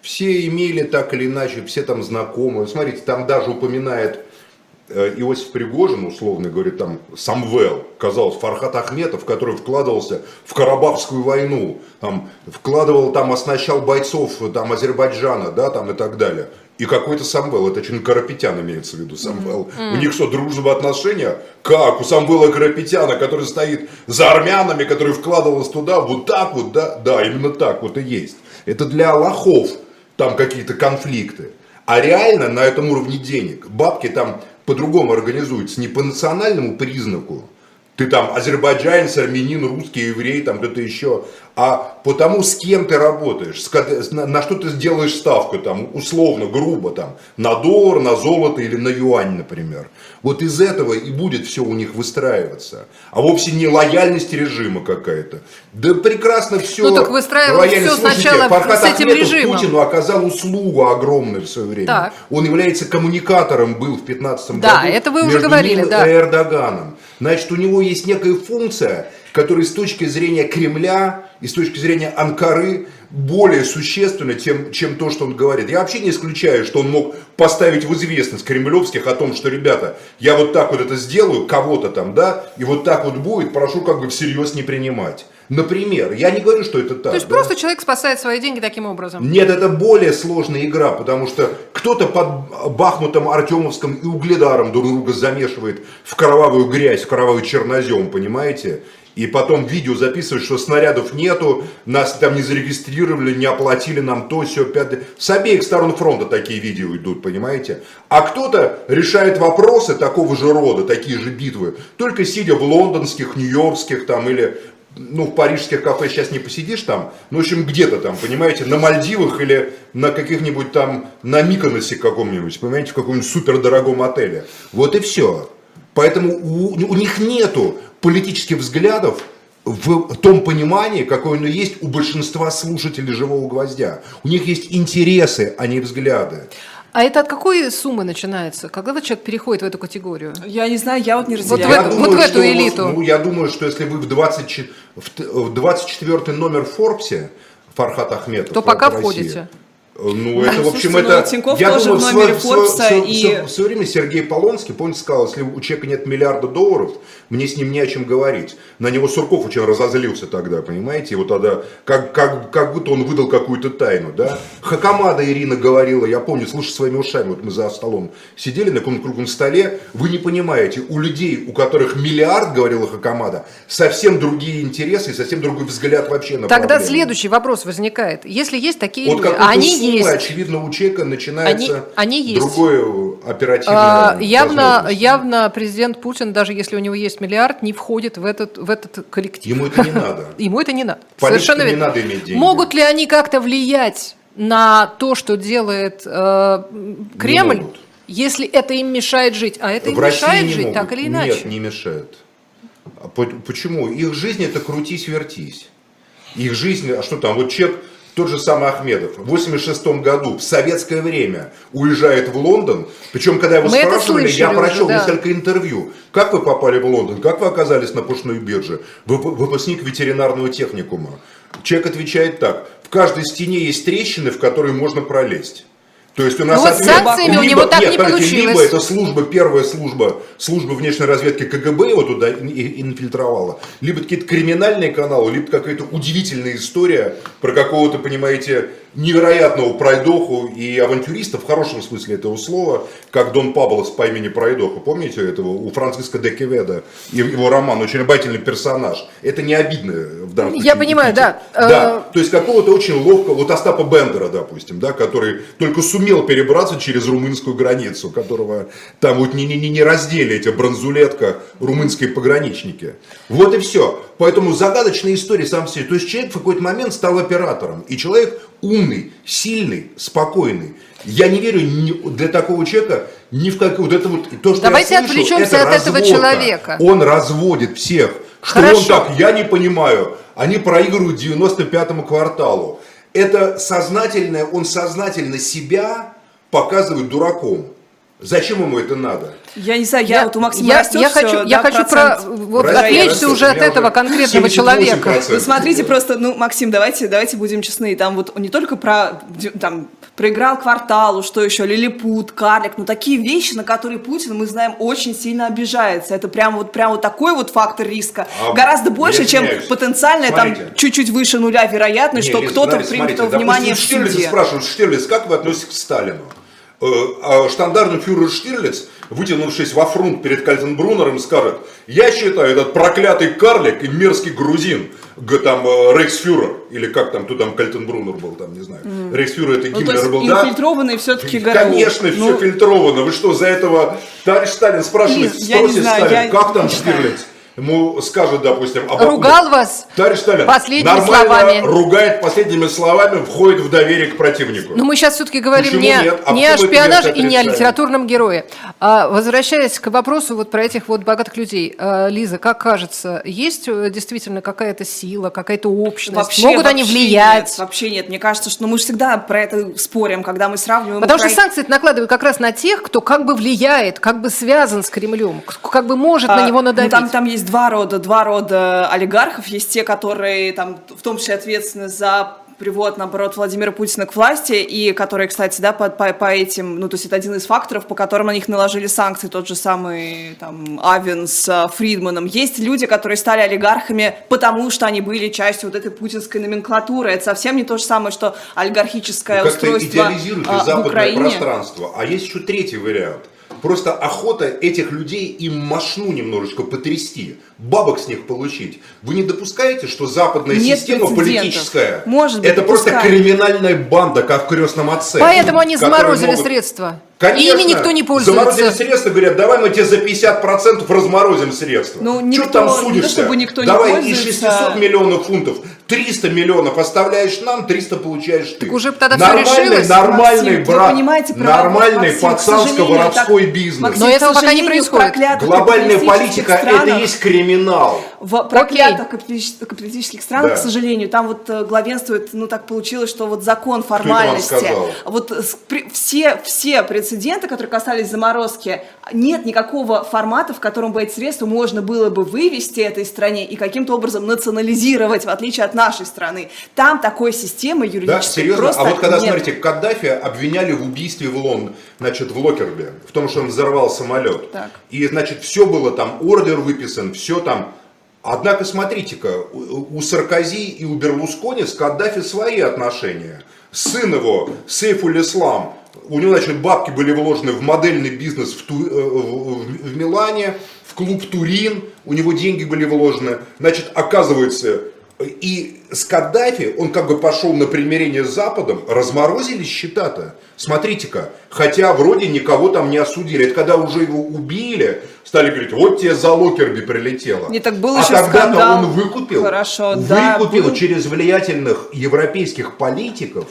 Все имели так или иначе, все там знакомые. Смотрите, там даже упоминает Иосиф Пригожин, условно говорит, там, Самвел, казалось, Фархат Ахметов, который вкладывался в Карабахскую войну, там, вкладывал, там, оснащал бойцов, там, Азербайджана, да, там, и так далее. И какой-то Самвел, это очень Карапетян имеется в виду, Самвел. Mm-hmm. У них что, дружного отношения? Как? У Самвела Карапетяна, который стоит за армянами, который вкладывался туда, вот так вот, да? Да, именно так вот и есть. Это для лохов там какие-то конфликты. А реально на этом уровне денег. Бабки там по-другому организуется, не по национальному признаку, ты там азербайджанец, армянин, русский, еврей, там кто-то еще, а потому с кем ты работаешь, на что ты сделаешь ставку, там, условно, грубо, там, на доллар, на золото или на юань, например. Вот из этого и будет все у них выстраиваться. А вовсе не лояльность режима какая-то. Да прекрасно все. Ну так выстраивалось все Слушайте, сначала Фархат с этим Ахметов режимом. Путину оказал услугу огромную в свое время. Так. Он является коммуникатором, был в 15 да, году. это вы уже говорили, да. Эрдоганом. Значит, у него есть некая функция, которая с точки зрения Кремля и с точки зрения Анкары более существенно, чем, чем то, что он говорит. Я вообще не исключаю, что он мог поставить в известность кремлевских о том, что, ребята, я вот так вот это сделаю, кого-то там, да, и вот так вот будет, прошу как бы всерьез не принимать. Например, я не говорю, что это так. То есть да? просто человек спасает свои деньги таким образом? Нет, это более сложная игра, потому что кто-то под Бахмутом, Артемовском и Угледаром друг друга замешивает в кровавую грязь, в кровавый чернозем, понимаете? И потом видео записывают, что снарядов нету, нас там не зарегистрировали, не оплатили нам то, все, пятое. С обеих сторон фронта такие видео идут, понимаете? А кто-то решает вопросы такого же рода, такие же битвы, только сидя в лондонских, нью-йоркских там или ну, в парижских кафе сейчас не посидишь там, ну, в общем, где-то там, понимаете, на Мальдивах или на каких-нибудь там, на Миконосе каком-нибудь, понимаете, в каком-нибудь супердорогом отеле. Вот и все. Поэтому у, у них нету политических взглядов в том понимании, какое оно есть у большинства слушателей «Живого гвоздя». У них есть интересы, а не взгляды. А это от какой суммы начинается? Когда человек переходит в эту категорию? Я не знаю, я вот не разделяю. Вот в, думаю, вот в эту элиту. Ну, я думаю, что если вы в, 20, в 24 номер в Форбсе, Фархат Ахметов, то пока России, входите. Ну, это, в общем, это... ну, Тинькофф я тоже думаю, в номере Форбса и- в свое- время Сергей Полонский, помните, сказал, если у человека нет миллиарда долларов, мне с ним не о чем говорить. На него Сурков очень разозлился тогда, понимаете? И вот тогда, как, как, как будто он выдал какую-то тайну, да? Хакамада Ирина говорила, я помню, слушай своими ушами, вот мы за столом сидели на каком-то круглом столе, вы не понимаете, у людей, у которых миллиард, говорила Хакамада, совсем другие интересы и совсем другой взгляд вообще на Тогда проблему. следующий вопрос возникает. Если есть такие Вот люди, а они есть, очевидно, у человека начинается Они- они есть. другое оперативное А, явно, явно президент Путин, даже если у него есть миллиард, не входит в этот, в этот коллектив. Ему это не [LAUGHS] надо. Ему это не надо. Совершенно не надо иметь деньги. Могут ли они как-то влиять на то, что делает э, Кремль, если это им мешает жить? А это им В России мешает жить, могут. так или иначе. Нет, не мешает. А по- Почему? Их жизнь это крутись-вертись. Их жизнь, а что там, вот человек, тот же самый Ахмедов, в 86 году, в советское время, уезжает в Лондон, причем, когда его Мы спрашивали, я уже, прочел да. несколько интервью, как вы попали в Лондон, как вы оказались на пушной бирже, вы выпускник ветеринарного техникума. Человек отвечает так, в каждой стене есть трещины, в которые можно пролезть. То есть у нас Ну вот ответ- санкциями у либо- него так нет, не подождите, Либо получилось. это служба, первая служба, служба внешней разведки КГБ его туда инфильтровала, либо какие-то криминальные каналы, либо какая-то удивительная история про какого-то, понимаете, невероятного пройдоху и авантюриста, в хорошем смысле этого слова, как Дон Паблос по имени Пройдоха. Помните этого? У Франциска де Кеведа, его роман, очень обаятельный персонаж. Это не обидно в данном случае. Я понимаю, да. Да, Э, то есть какого-то очень ловкого, вот Остапа Бендера, допустим, да, который только сумел перебраться через румынскую границу, которого там вот не, не, не, не раздели эти бронзулетка, румынские пограничники. Вот и все. Поэтому загадочная история сам себе. То есть человек в какой-то момент стал оператором. И человек умный, сильный, спокойный. Я не верю ни- для такого человека ни в какую... Вот это вот, то, что Давайте я слышу, отвлечемся это от этого человека. Он разводит всех. Что Хорошо. он так, я не понимаю. Они проигрывают 95-му кварталу. Это сознательное, он сознательно себя показывает дураком. Зачем ему это надо? Я не знаю, я, вот у Максима я, растет я всё, хочу, да, я хочу про, вот Растет, отвлечься растет. уже от этого уже конкретного 78%. человека. Вы смотрите просто, ну, Максим, давайте, давайте будем честны. Там вот не только про, там, проиграл кварталу, что еще, лилипут, карлик, ну, такие вещи, на которые Путин, мы знаем, очень сильно обижается. Это прям вот, прям вот такой вот фактор риска. А, Гораздо больше, я чем потенциальная, там, чуть-уть выше нуля вероятность, что кто-то примет внимание в суде. спрашивают, Штирлиц, как вы относитесь к Сталину? Э, а штандартный фюрер Штирлиц, вытянувшись во фронт перед Кальтенбруннером, скажет, я считаю, этот проклятый карлик и мерзкий грузин, там, э, рейхсфюрер, или как там, кто там Кальтенбруннер был, там, не знаю. Рейхсфюрер это Ну, то Гиммлер есть был, да? инфильтрованный все-таки Конечно, все фильтровано. Вы что, за этого товарищ Сталин спрашивает, спросит Сталин, я как там. Штирлиц? Ему скажет, допустим, Абакумов, Ругал вас Товарищ Сталин, последними нормально словами. ругает последними словами, входит в доверие к противнику. Но мы сейчас все-таки говорим Почему не? А не о шпионаже и не о литературном герое. А, возвращаясь к вопросу вот про этих вот богатых людей. А, Лиза, как кажется, есть э, действительно какая-то сила, какая-то общность? Могут они вообще влиять? Нет, вообще нет. Мне кажется, что ну, мы же всегда про это спорим, когда мы сравниваем. Потому что Укра- санкции накладывают как раз на тех, кто как бы влияет, как бы связан с Кремлем, как бы может на А, него ну, надавить. там, там есть два рода, два рода олигархов. Есть те, которые там, в том числе ответственны за привод, наоборот, Владимира Путина к власти, и которые, кстати, да, по, по, по этим, ну, то есть это один из факторов, по которым на них наложили санкции, тот же самый, там, Авен с а, Фридманом. Есть люди, которые стали олигархами, потому что они были частью вот этой путинской номенклатуры. Это совсем не то же самое, что олигархическое Вы как-то устройство идеализируете а, в западное Украине. пространство. А есть еще третий вариант. Просто охота этих людей им машну немножечко потрясти, бабок с них получить. Вы не допускаете, что западная Нет система политическая Может быть, это просто допускаем. криминальная банда, как в крестном отце? Поэтому они заморозили могут- средства. Конечно. И ими никто не Заморозили пользуется. средства, говорят, давай мы тебе за 50% разморозим средства. Ну, никто- там не то, судишься? чтобы никто не давай из 600 миллионов фунтов 300 миллионов оставляешь нам, 300 получаешь ты. Так уже тогда нормальный, решилось. Нормальный, Максим, брат, понимаете, нормальный Максим, пацанско-воровской бизнес. Максим, Но этого пока не происходит. Глобальная политика это странах- и есть криминал. В проклятых капиталистических, капиталистических странах, Да. к сожалению, там вот э, главенствует, ну так получилось, что вот закон формальности. Вот все, все прецеденты, которые касались заморозки, нет никакого формата, в котором бы эти средства можно было бы вывести этой стране и каким-то образом национализировать, в отличие от нашей страны. Там такой системы юридической Да, серьезно? просто А вот когда, нет. смотрите, Каддафи обвиняли в убийстве в Лон, значит, в Локербе, в том, что он взорвал самолет. Так. И, значит, все было там, ордер выписан, все там. Однако, смотрите-ка, у Саркози и у Берлускони с Каддафи свои отношения. Сын его, Сейфуль Ислам, у него, значит, бабки были вложены в модельный бизнес в, Ту- э, в- в Милане, в клуб Турин, у него деньги были вложены. Значит, оказывается, и с Каддафи он как бы пошел на примирение с Западом, разморозили счета-то. Смотрите-ка, хотя вроде никого там не осудили. Это когда уже его убили, стали говорить, вот тебе за Локерби прилетело. Не, так был а тогда-то он выкупил, Хорошо, да, выкупил был. через влиятельных европейских политиков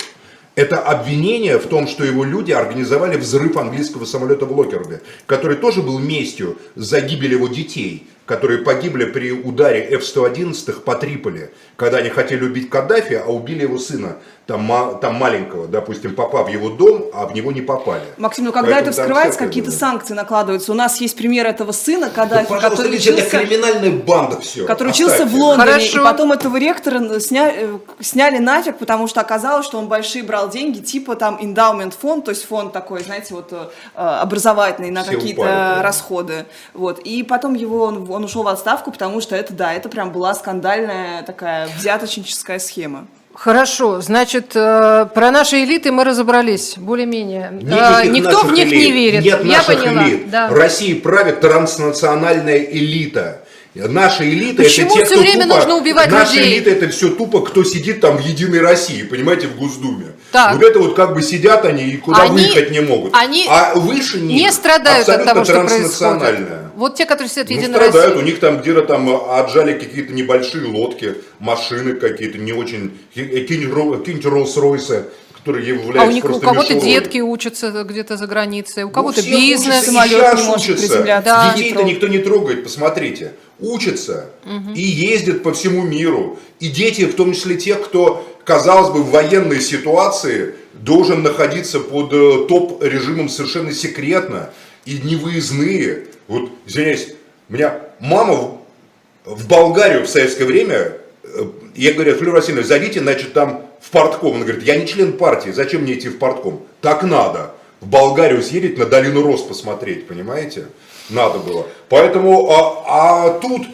это обвинение в том, что его люди организовали взрыв английского самолета в Локербе, который тоже был местью за гибель его детей, которые погибли при ударе F-111 по Триполи, когда они хотели убить Каддафи, а убили его сына, там, там маленького, допустим, попав в его дом, а в него не попали. Максим, ну когда Поэтому это вскрывается, какие-то было. санкции накладываются. У нас есть пример этого сына, Да, Каддафи, пожалуйста, который это учился... криминальная банда все. который учился в Лондоне, Хорошо. и потом этого ректора сня... э, сняли нафиг, потому что оказалось, что он большие брал деньги, типа там эндаумент фонд, то есть фонд такой, знаете, вот э, образовательный на Все какие-то упали, да. расходы. Вот. И потом его, он, он ушел в отставку, потому что это, да, это прям была скандальная такая взяточническая схема. Хорошо, значит, э, про наши элиты мы разобрались более-менее. Э, Никто в них не элит. верит. Нет Я наших поняла. элит. Да. России правит транснациональная элита. Наша элита Почему это те, всё кто время тупо, нужно убивать Наша людей? элита это все тупо, кто сидит там в Единой России, понимаете, в Госдуме. Так. Вот это вот как бы сидят они и куда Они- выехать не могут. они а выше них Не страдают от того, что происходит. Вот те, которые сидят в Ну, Единой страдают, России. у них там где-то там э, отжали какие-то небольшие лодки, машины какие-то, не очень, какие-нибудь какие-нибудь Роллс-Ройсы, которые являются А у них у кого-то детки учатся где-то за границей, у кого-то Ну, все бизнес. Самолет не может учатся. приземляться. Да. Детей-то никто не трогает, посмотрите. Учатся и ездят по всему миру. И дети, в том числе те, кто, казалось бы, в военной ситуации должен находиться под э, топ-режимом совершенно секретно и невыездные. Вот, извиняюсь, меня мама в, Болгарию в советское время, э, я говорю, Флюра Васильевна, зайдите, значит, там в портком. Она говорит, я не член партии, зачем мне идти в портком? Так надо. В Болгарию съездить, на долину Рос посмотреть, понимаете? Надо было. Поэтому, а, а тут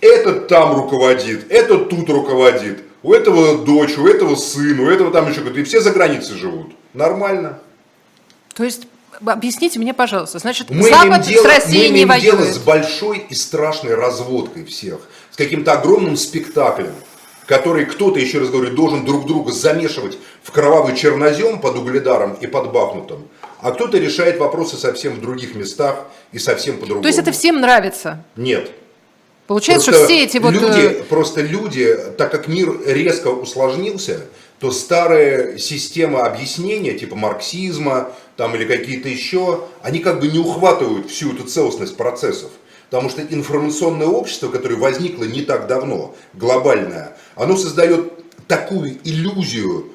этот там руководит, этот тут руководит. У этого дочь, у этого сын, у этого там еще кто-то. И все за границей живут. Нормально. То есть, объясните мне, пожалуйста, значит, Мы Запад дело, с Россией мы не имеем дело воюет. с большой и страшной разводкой всех. С каким-то огромным спектаклем, который кто-то, еще раз говорю, должен друг друга замешивать в кровавый чернозем под угледаром и под Бахмутом. А кто-то решает вопросы совсем в других местах и совсем по-другому. То есть это всем нравится. Нет. Получается, Просто что все эти вот... люди, э, просто люди, так как мир резко усложнился, то старая система объяснения, типа марксизма там, или какие-то еще, они как бы не ухватывают всю эту целостность процессов. Потому что информационное общество, которое возникло не так давно, глобальное, оно создает такую иллюзию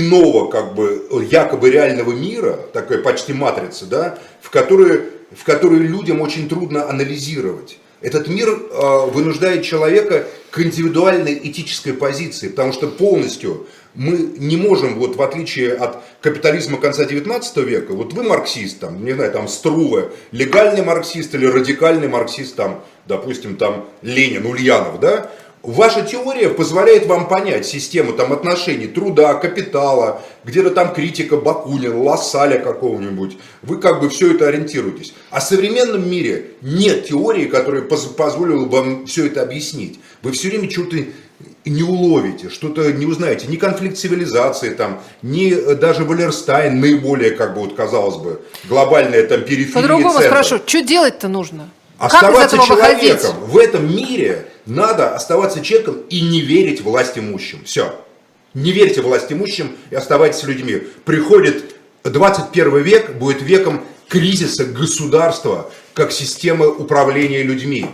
иного, как бы, якобы реального мира, такая почти матрица, да, в которую, в которую людям очень трудно анализировать. Этот мир э, вынуждает человека к индивидуальной этической позиции, потому что полностью мы не можем, вот в отличие от капитализма конца 19 века, вот вы марксист, там, не знаю, там Струве, легальный марксист или радикальный марксист, там, допустим, там Ленин, Ульянов, да, Ваша теория позволяет вам понять систему там, отношений труда, капитала, где-то там критика Бакунина, Лассаля какого-нибудь. Вы как бы все это ориентируетесь. А в современном мире нет теории, которая поз- позволила бы вам все это объяснить. Вы все время что-то не уловите, что-то не узнаете. Ни конфликт цивилизации, там, ни э, даже Валерстайн, наиболее, как бы, вот, казалось бы, глобальная там периферия По-другому спрошу, что делать-то нужно? Оставаться этого выходить? человеком в этом мире надо оставаться человеком и не верить власть имущим. Все. Не верьте власть имущим и оставайтесь людьми. Приходит 21 век, будет веком кризиса государства как системы управления людьми.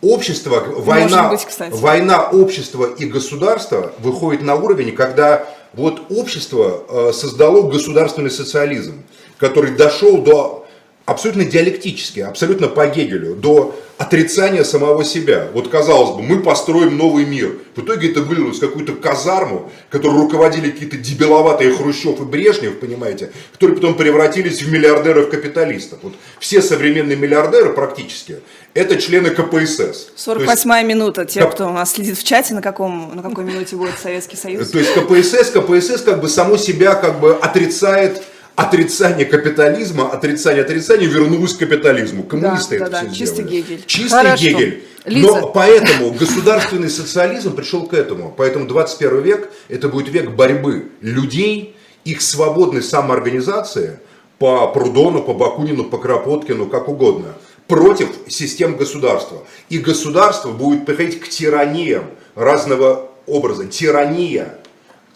Общество, война, быть, кстати. война общества и государства выходит на уровень, когда вот общество э, создало государственный социализм. который дошел до абсолютно диалектически, абсолютно по Гегелю, до отрицания самого себя. Вот казалось бы, мы построим новый мир. В итоге это вылилось в какую-то казарму, которую руководили какие-то дебиловатые Хрущев и Брежнев, понимаете, которые потом превратились в миллиардеров-капиталистов. Вот все современные миллиардеры практически это члены КПСС. 48-я минута. Те, кто у нас следит в чате, на, каком, на какой минуте будет Советский Союз. То есть КПСС, КПСС как бы само себя как бы отрицает отрицание капитализма, отрицание отрицания вернулось к капитализму. Коммунисты да, это да, все да. Чистый. Гегель. Чистый Хорошо. Гегель. Лиза. Но поэтому государственный социализм пришел к этому. Поэтому 21 век это будет век борьбы людей, их свободной самоорганизации по Прудону, по Бакунину, по Кропоткину, как угодно, против систем государства. И государство будет приходить к тираниям разного образа. Тирания.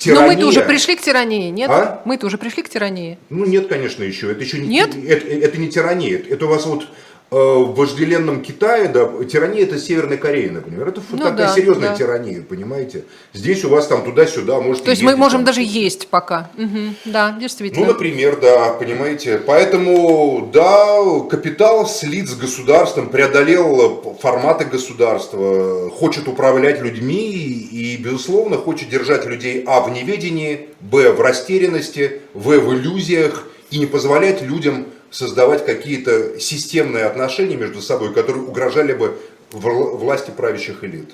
Но Тирания. мы-то уже пришли к тирании, нет? А? Мы-то уже пришли к тирании. Ну нет, конечно, еще. Это еще не, Нет? Это, это не тирания. Это у вас вот в вожделенном Китае, да, тирания это Северная Корея, например. Это Ну такая да, серьезная да. тирания, понимаете? Здесь у вас там туда-сюда, может То есть мы можем даже есть пока. Мгм. Да, действительно. Ну, например, да, понимаете. Поэтому, да, капитал слит с государством, преодолел форматы государства, хочет управлять людьми и, безусловно, хочет держать людей, а, в неведении, б, в растерянности, в, в иллюзиях и не позволять людям создавать какие-то системные отношения между собой, которые угрожали бы вл- власти правящих элит.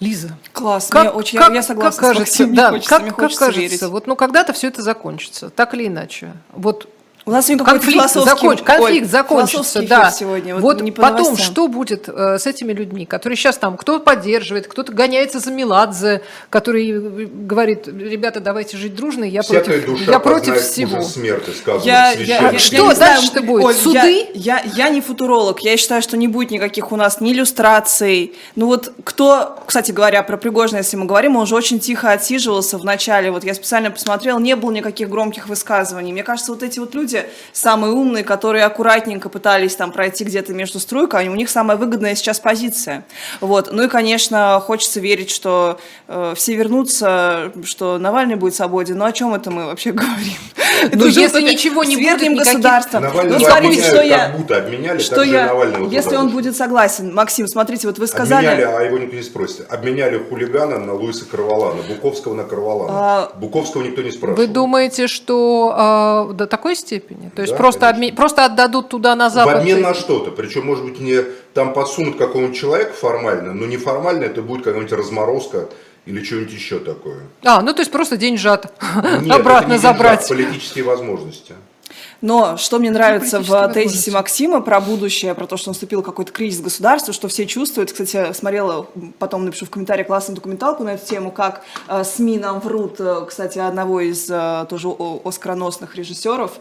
Лиза, Класс, как, мне очень, как- я, я согласна как кажется, с Максимом, да, хочется, как, мне как кажется, верить. вот, ну когда-то все это закончится, так или иначе. Вот У нас сегодня какой-то конфликт, философский, законч- конфликт Оль, закончится, философский да. сегодня, вот, вот не по потом, новостям. что будет э, с этими людьми, которые сейчас там, кто поддерживает, кто-то гоняется за Меладзе, который говорит, ребята, давайте жить дружно, я Всякая против, душа я против всего. смерти, сказано Я, я- Что я не знаю, дальше-то будет? Оль, Суды? Я, я, я не футуролог, я считаю, что не будет никаких у нас ни иллюстраций. Ну вот кто, кстати говоря, про Пригожина, если мы говорим, он уже очень тихо отсиживался в начале. Вот я специально посмотрел, не было никаких громких высказываний. Мне кажется, вот эти вот люди самые умные, которые аккуратненько пытались там пройти где-то между стройкой, у них самая выгодная сейчас позиция. Вот. Ну и, конечно, хочется верить, что э, все вернутся, что Навальный будет свободен. Ну о чем это мы вообще [LAUGHS] говорим? Ну, если ничего не будет, никаких- государство. Навального Ну, смотрите, что я... как будто обменяли, Что я, Навального если он будет согласен, Максим, смотрите, вот вы Обменяли, сказали, а его никто не спросит. Обменяли хулигана на Луиса Карвалана, Буковского на Карвалана. А, Буковского никто не спрашивал. Вы думаете, что э, до такой степени? То есть Да, просто, конечно. обме- просто отдадут туда на В Запад? обмен на что-то. Причем, может быть, не там подсунут какого-нибудь человека формально, но неформально это будет какая-нибудь разморозка или что-нибудь еще такое. А, ну то есть просто деньжат [LAUGHS] Нет, обратно это не забрать. деньжат, политические возможности. Но что мне нравится в политические тезисе. Максима про будущее, про то, что наступил какой-то кризис государства, что все чувствуют. Кстати, смотрела, потом напишу в комментариях классную документалку на эту тему, как э, СМИ нам врут, э, кстати, одного из э, тоже оскароносных режиссеров,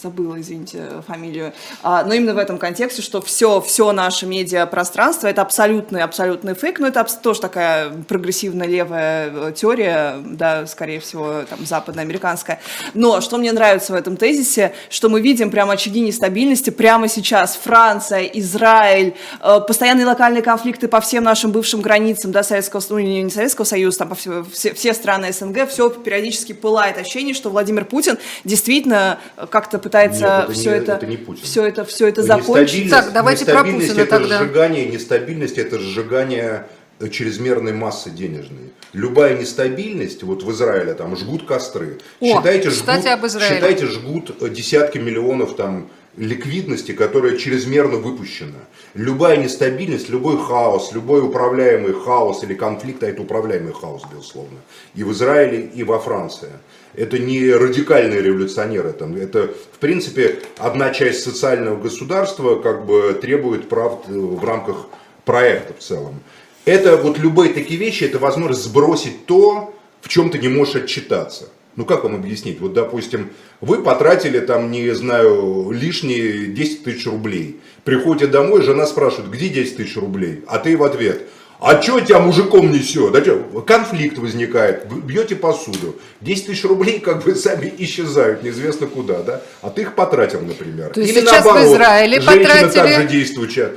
забыла, извините, фамилию, А, но именно в этом контексте, что все, все наше медиапространство это абсолютный, абсолютный фейк, но это тоже такая прогрессивная левая э, теория, да, скорее всего, там, западноамериканская. Но что мне нравится в этом тезисе, что мы видим прямо очаги нестабильности прямо сейчас. Франция, Израиль, э, постоянные локальные конфликты по всем нашим бывшим границам, да, Советского, ну, не, не Советского Союза, там по все, все, все страны СНГ, все периодически пылает ощущение, что Владимир Путин действительно э, как-то пытается Нет, это все не- это, это не Путин. все это, все это Нестабильность- закончить. Так, давайте про Путина это тогда. сжигание, нестабильность это сжигание э, чрезмерной массы денежной. Любая нестабильность, вот в Израиле там жгут костры. О, считайте, кстати, жгут, об Израиле. считайте, жгут э, десятки миллионов там ликвидности, которая чрезмерно выпущена. Любая нестабильность, любой хаос, любой управляемый хаос или конфликт, а это управляемый хаос, безусловно, и в Израиле, и во Франции. Это не радикальные революционеры, там, это, в принципе, одна часть социального государства как бы требует прав э, в рамках проекта в целом. Это вот любые такие вещи, это возможность сбросить то, в чем ты не можешь отчитаться. Ну как вам объяснить? Вот, допустим, вы потратили там, не знаю, лишние 10 тысяч рублей. Приходите домой, жена спрашивает, где 10 тысяч рублей? А ты в ответ, а что тебя мужиком несет? Да чё? Конфликт возникает, вы бьете посуду. 10 тысяч рублей как бы сами исчезают, неизвестно куда, да? А ты их потратил, например. То есть Или сейчас в наоборот, Израиле женщина потратили- также действующая.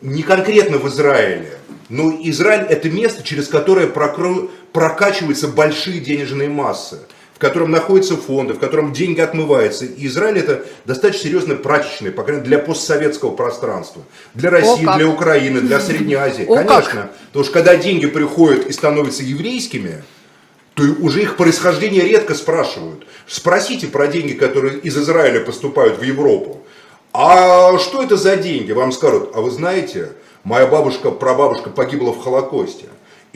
Не конкретно в Израиле, но Израиль это место, через которое прокачиваются большие денежные массы, в котором находятся фонды, в котором деньги отмываются. И Израиль это достаточно серьезно прачечный, по крайней мере, для постсоветского пространства. Для России, как. для Украины, для Средней Азии. О, Конечно. как. Потому что когда деньги приходят и становятся еврейскими, то уже их происхождение редко спрашивают. Спросите про деньги, которые из Израиля поступают в Европу. А что это за деньги? Вам скажут, а вы знаете, моя бабушка, прабабушка погибла в Холокосте.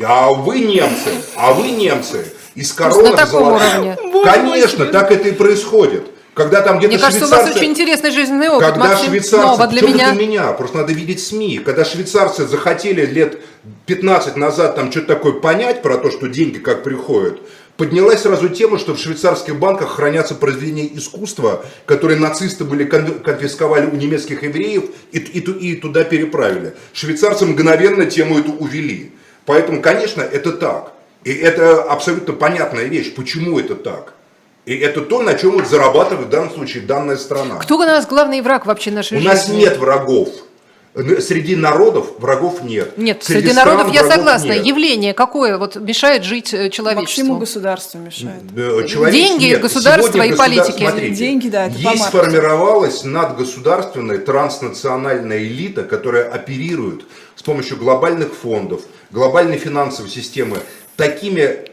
А вы немцы, а вы немцы из есть на коронок таком уровне. [LAUGHS] Конечно, так это и происходит. Когда там где-то Мне кажется, у вас швейцарцы- очень интересный жизненный опыт, когда Максим. швейцарцы, Снова для меня. это меня, просто надо видеть СМИ, когда швейцарцы захотели лет 15 назад там что-то такое понять про то, что деньги как приходят, поднялась сразу тема, что в швейцарских банках хранятся произведения искусства, которые нацисты были кон- конфисковали у немецких евреев и, и и туда переправили. Швейцарцы мгновенно тему эту увели. Поэтому, конечно, это так. И это абсолютно понятная вещь, почему это так. И это то, на чем вот зарабатывает в данном случае данная страна. Кто у нас главный враг вообще нашей У жизни? нас нет врагов. Среди народов врагов нет. Нет, среди, среди народов я согласна. нет. Явление какое вот мешает жить э, Максиму человечеству? государству мешает. Э, человечество- Деньги, нет. государство Сегодня и государ- политики. смотрите, Деньги, да, это Есть сформировалась надгосударственная транснациональная элита, которая оперирует с помощью глобальных фондов, глобальной финансовой системы такими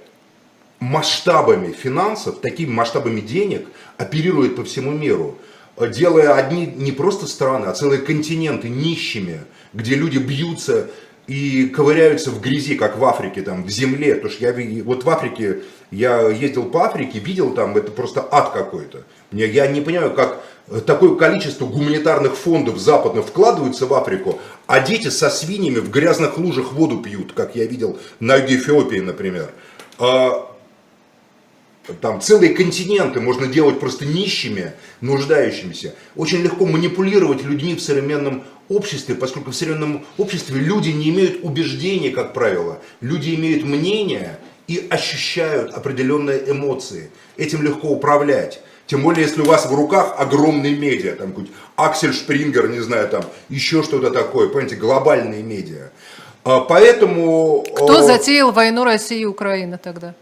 масштабами финансов, такими масштабами денег оперирует по всему миру, делая одни не просто страны, а целые континенты нищими, где люди бьются и ковыряются в грязи, как в Африке, там, в земле. Потому что я, вот в Африке, я ездил по Африке, видел там, это просто ад какой-то. Я не понимаю, как такое количество гуманитарных фондов западных вкладываются в Африку, а дети со свиньями в грязных лужах воду пьют, как я видел на юге Эфиопии, например. А, там целые континенты можно делать просто нищими, нуждающимися. Очень легко манипулировать людьми в современном обществе, поскольку в современном обществе люди не имеют убеждений, как правило. Люди имеют мнение и ощущают определенные эмоции. Этим легко управлять. Тем более, если у вас в руках огромные медиа, там какой-нибудь Аксель Шпрингер, не знаю, там еще что-то такое, понимаете, глобальные медиа. А, Поэтому... Кто э, затеял войну России и Украины тогда?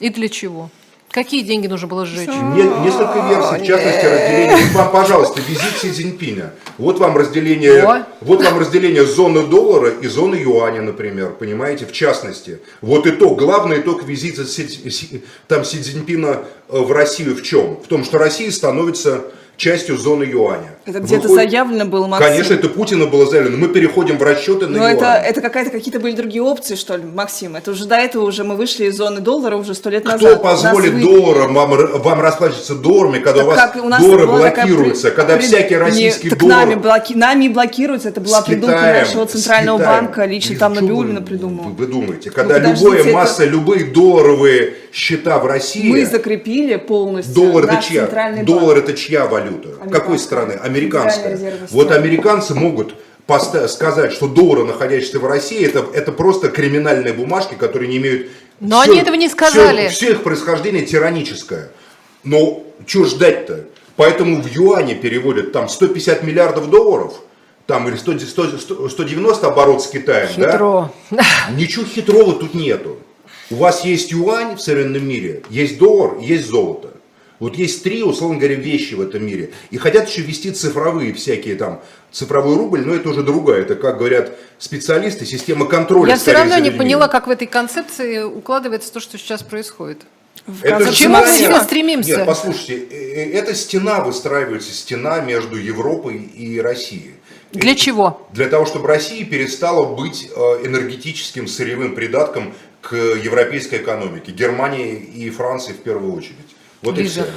И для чего? Какие деньги нужно было сжечь? Не- несколько версий, в частности, разделение. Вот вам, пожалуйста, визит Си Цзиньпина. Вот вам разделение, О. вот вам разделение зоны доллара и зоны юаня, например, понимаете, в частности. Вот итог, главный итог визита Си, Си- там Си Цзиньпина э, в Россию в чем? В том, что Россия становится частью зоны юаня. Это где-то Выходит- заявлено было, Максим. Конечно, это Путина было заявлено. Мы переходим в расчеты на Но это, юань. это какая-то какие-то были другие опции, что ли, Максим? Это уже до этого уже мы вышли из зоны доллара уже сто лет Кто назад. Нас позволит вы- долларом вам, вам расплачиваться долларами, когда Так у вас у нас доллары такая блокируются, при- когда при- всякий не, российский так доллар... Нами, блоки... нами и блокируется. Это была придумка Китаем, нашего центрального банка. Лично И там вы- Набиулина придумала. Вы думаете, когда подождите, любое это- масса, любые долларовые счета в России, Мы закрепили полностью доллар это чья? центральный Доллар банк. это чья валюта? Какой страны? Американская. Вот американцы могут сказать, что доллары, находящиеся в России, это, это просто криминальные бумажки, которые не имеют... Но они этого не сказали. Все, их происхождение тираническое. Но что ждать-то? Поэтому в юане переводят там 150 миллиардов долларов, там или 100, 100, 190 оборот с Китаем, да? Хитро. [LAUGHS] Ничего хитрого тут нету. У вас есть юань в современном мире, есть доллар, есть золото. Вот есть три, условно говоря, вещи в этом мире. И хотят еще ввести цифровые всякие там, цифровой рубль, но это уже другая. Это, как говорят специалисты, система контроля. Я все равно не поняла, как в этой концепции укладывается то, что сейчас происходит. Это К чему мы все стремимся? Нет, послушайте, э, э, эта стена выстраивается, стена между Европой и Россией. Для чего? Для того, чтобы Россия перестала быть э, энергетическим сырьевым придатком к европейской экономике, Германии и Франции в первую очередь. Вот и Лиза. все.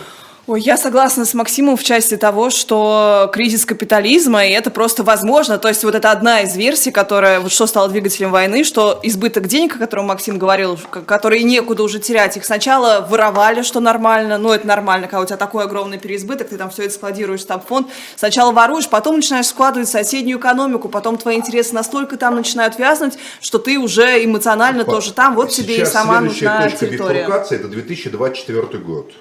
Ой, я согласна с Максимом в части того, что кризис капитализма, и это просто возможно. То есть вот это одна из версий, которая, вот что стало двигателем войны, что избыток денег, о котором Максим говорил, которые некуда уже терять, их сначала воровали, что нормально, ну это нормально, когда у тебя такой огромный переизбыток, ты там все это складируешь в фонд, сначала воруешь, потом начинаешь складывать соседнюю экономику, потом твои интересы настолько там начинают вязнуть, что ты уже эмоционально тоже там, вот тебе и Сейчас сама нужна территория. это 2024 год.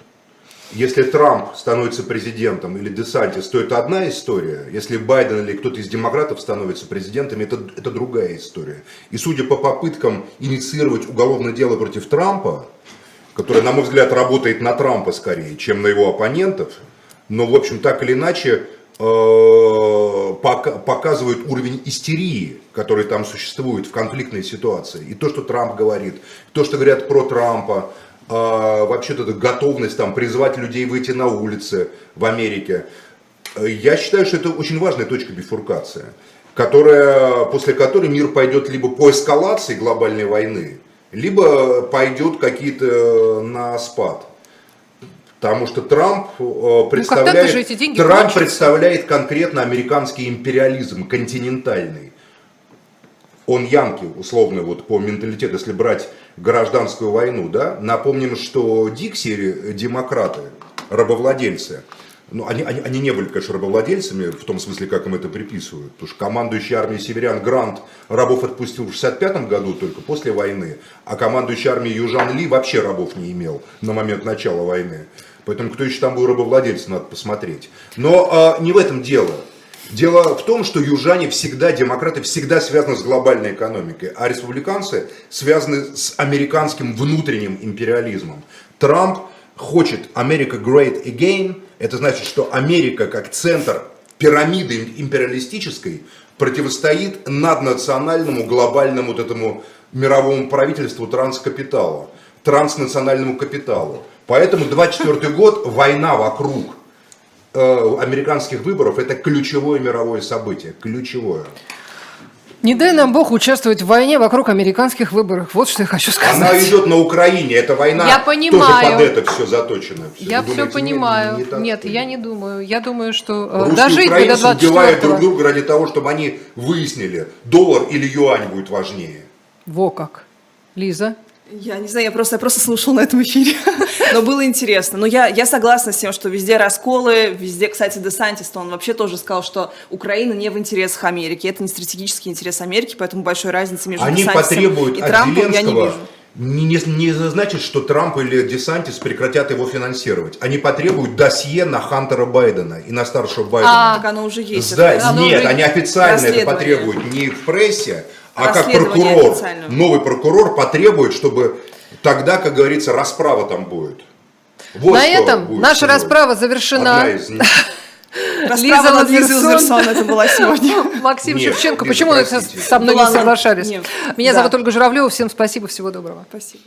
Если Трамп становится президентом или Десантис, то это одна история. Если Байден или кто-то из демократов становится президентом, это, это другая история. И судя по попыткам инициировать уголовное дело против Трампа, которая, на мой взгляд, работает на Трампа скорее, чем на его оппонентов, но, в общем, так или иначе, э, показывает уровень истерии, который там существует в конфликтной ситуации. И то, что Трамп говорит, то, что говорят про Трампа, э, вообще эта готовность там призвать людей выйти на улицы в Америке. Я считаю, что это очень важная точка бифуркации, которая, после которой мир пойдет либо по эскалации глобальной войны, либо пойдет какие-то на спад. Потому что Трамп ну, представляет, ну, Трамп кончатся. представляет конкретно американский империализм, континентальный. Он янки, условно, вот по менталитету, если брать гражданскую войну, да. Напомним, что Дикси, демократы, рабовладельцы, ну, они, они, они не были, конечно, рабовладельцами, в том смысле, как им это приписывают. Потому что командующий армией северян Грант рабов отпустил в 65 году, только после войны. А командующий армией Южан Ли вообще рабов не имел на момент начала войны. Поэтому кто еще там был рабовладельцем, надо посмотреть. Но а, не в этом дело. Дело в том, что южане всегда, демократы всегда связаны с глобальной экономикой, а республиканцы связаны с американским внутренним империализмом. Трамп хочет Америка Great Again, это значит, что Америка как центр пирамиды империалистической противостоит наднациональному глобальному вот этому мировому правительству транскапитала, транснациональному капиталу. Поэтому 24 год, война вокруг американских выборов, это ключевое мировое событие, ключевое. Не дай нам Бог участвовать в войне вокруг американских выборов. Вот что я хочу сказать. Она идет на Украине. Эта война я понимаю. тоже под это все заточена. Я Вы все думаете, понимаю. Нет, не нет, я не думаю. Я думаю, что э, Русские дожить бы до украинцы 24 убивают друг друга ради того, чтобы они выяснили, доллар или юань будет важнее. Во как. Лиза? Я не знаю, я просто, я просто слушала на этом эфире, [LAUGHS] но было интересно. Но я, я согласна с тем, что везде расколы, везде, кстати, Десантис, он вообще тоже сказал, что Украина не в интересах Америки, это не стратегический интерес Америки, поэтому большой разницы между Они Десантисом потребуют и Трампом я не вижу. не, не, не значит, что Трамп или Десантис прекратят его финансировать. Они потребуют досье на Хантера Байдена и на старшего Байдена. А, Так оно уже есть. Сда- это- оно Нет, уже они официально это потребуют не в прессе, а как прокурор, новый прокурор потребует, чтобы тогда, как говорится, расправа там будет. Вот На этом будет наша сегодня. расправа завершена. Одна из них. [LAUGHS] Расправа над Лизой Лазерсон. Это была сегодня. [LAUGHS] Максим Нет, Шевченко. Лиза, Почему вы простите. со мной Была не она- соглашались? Нет. Меня Да. зовут Ольга Журавлева. Всем спасибо. Всего доброго. Спасибо.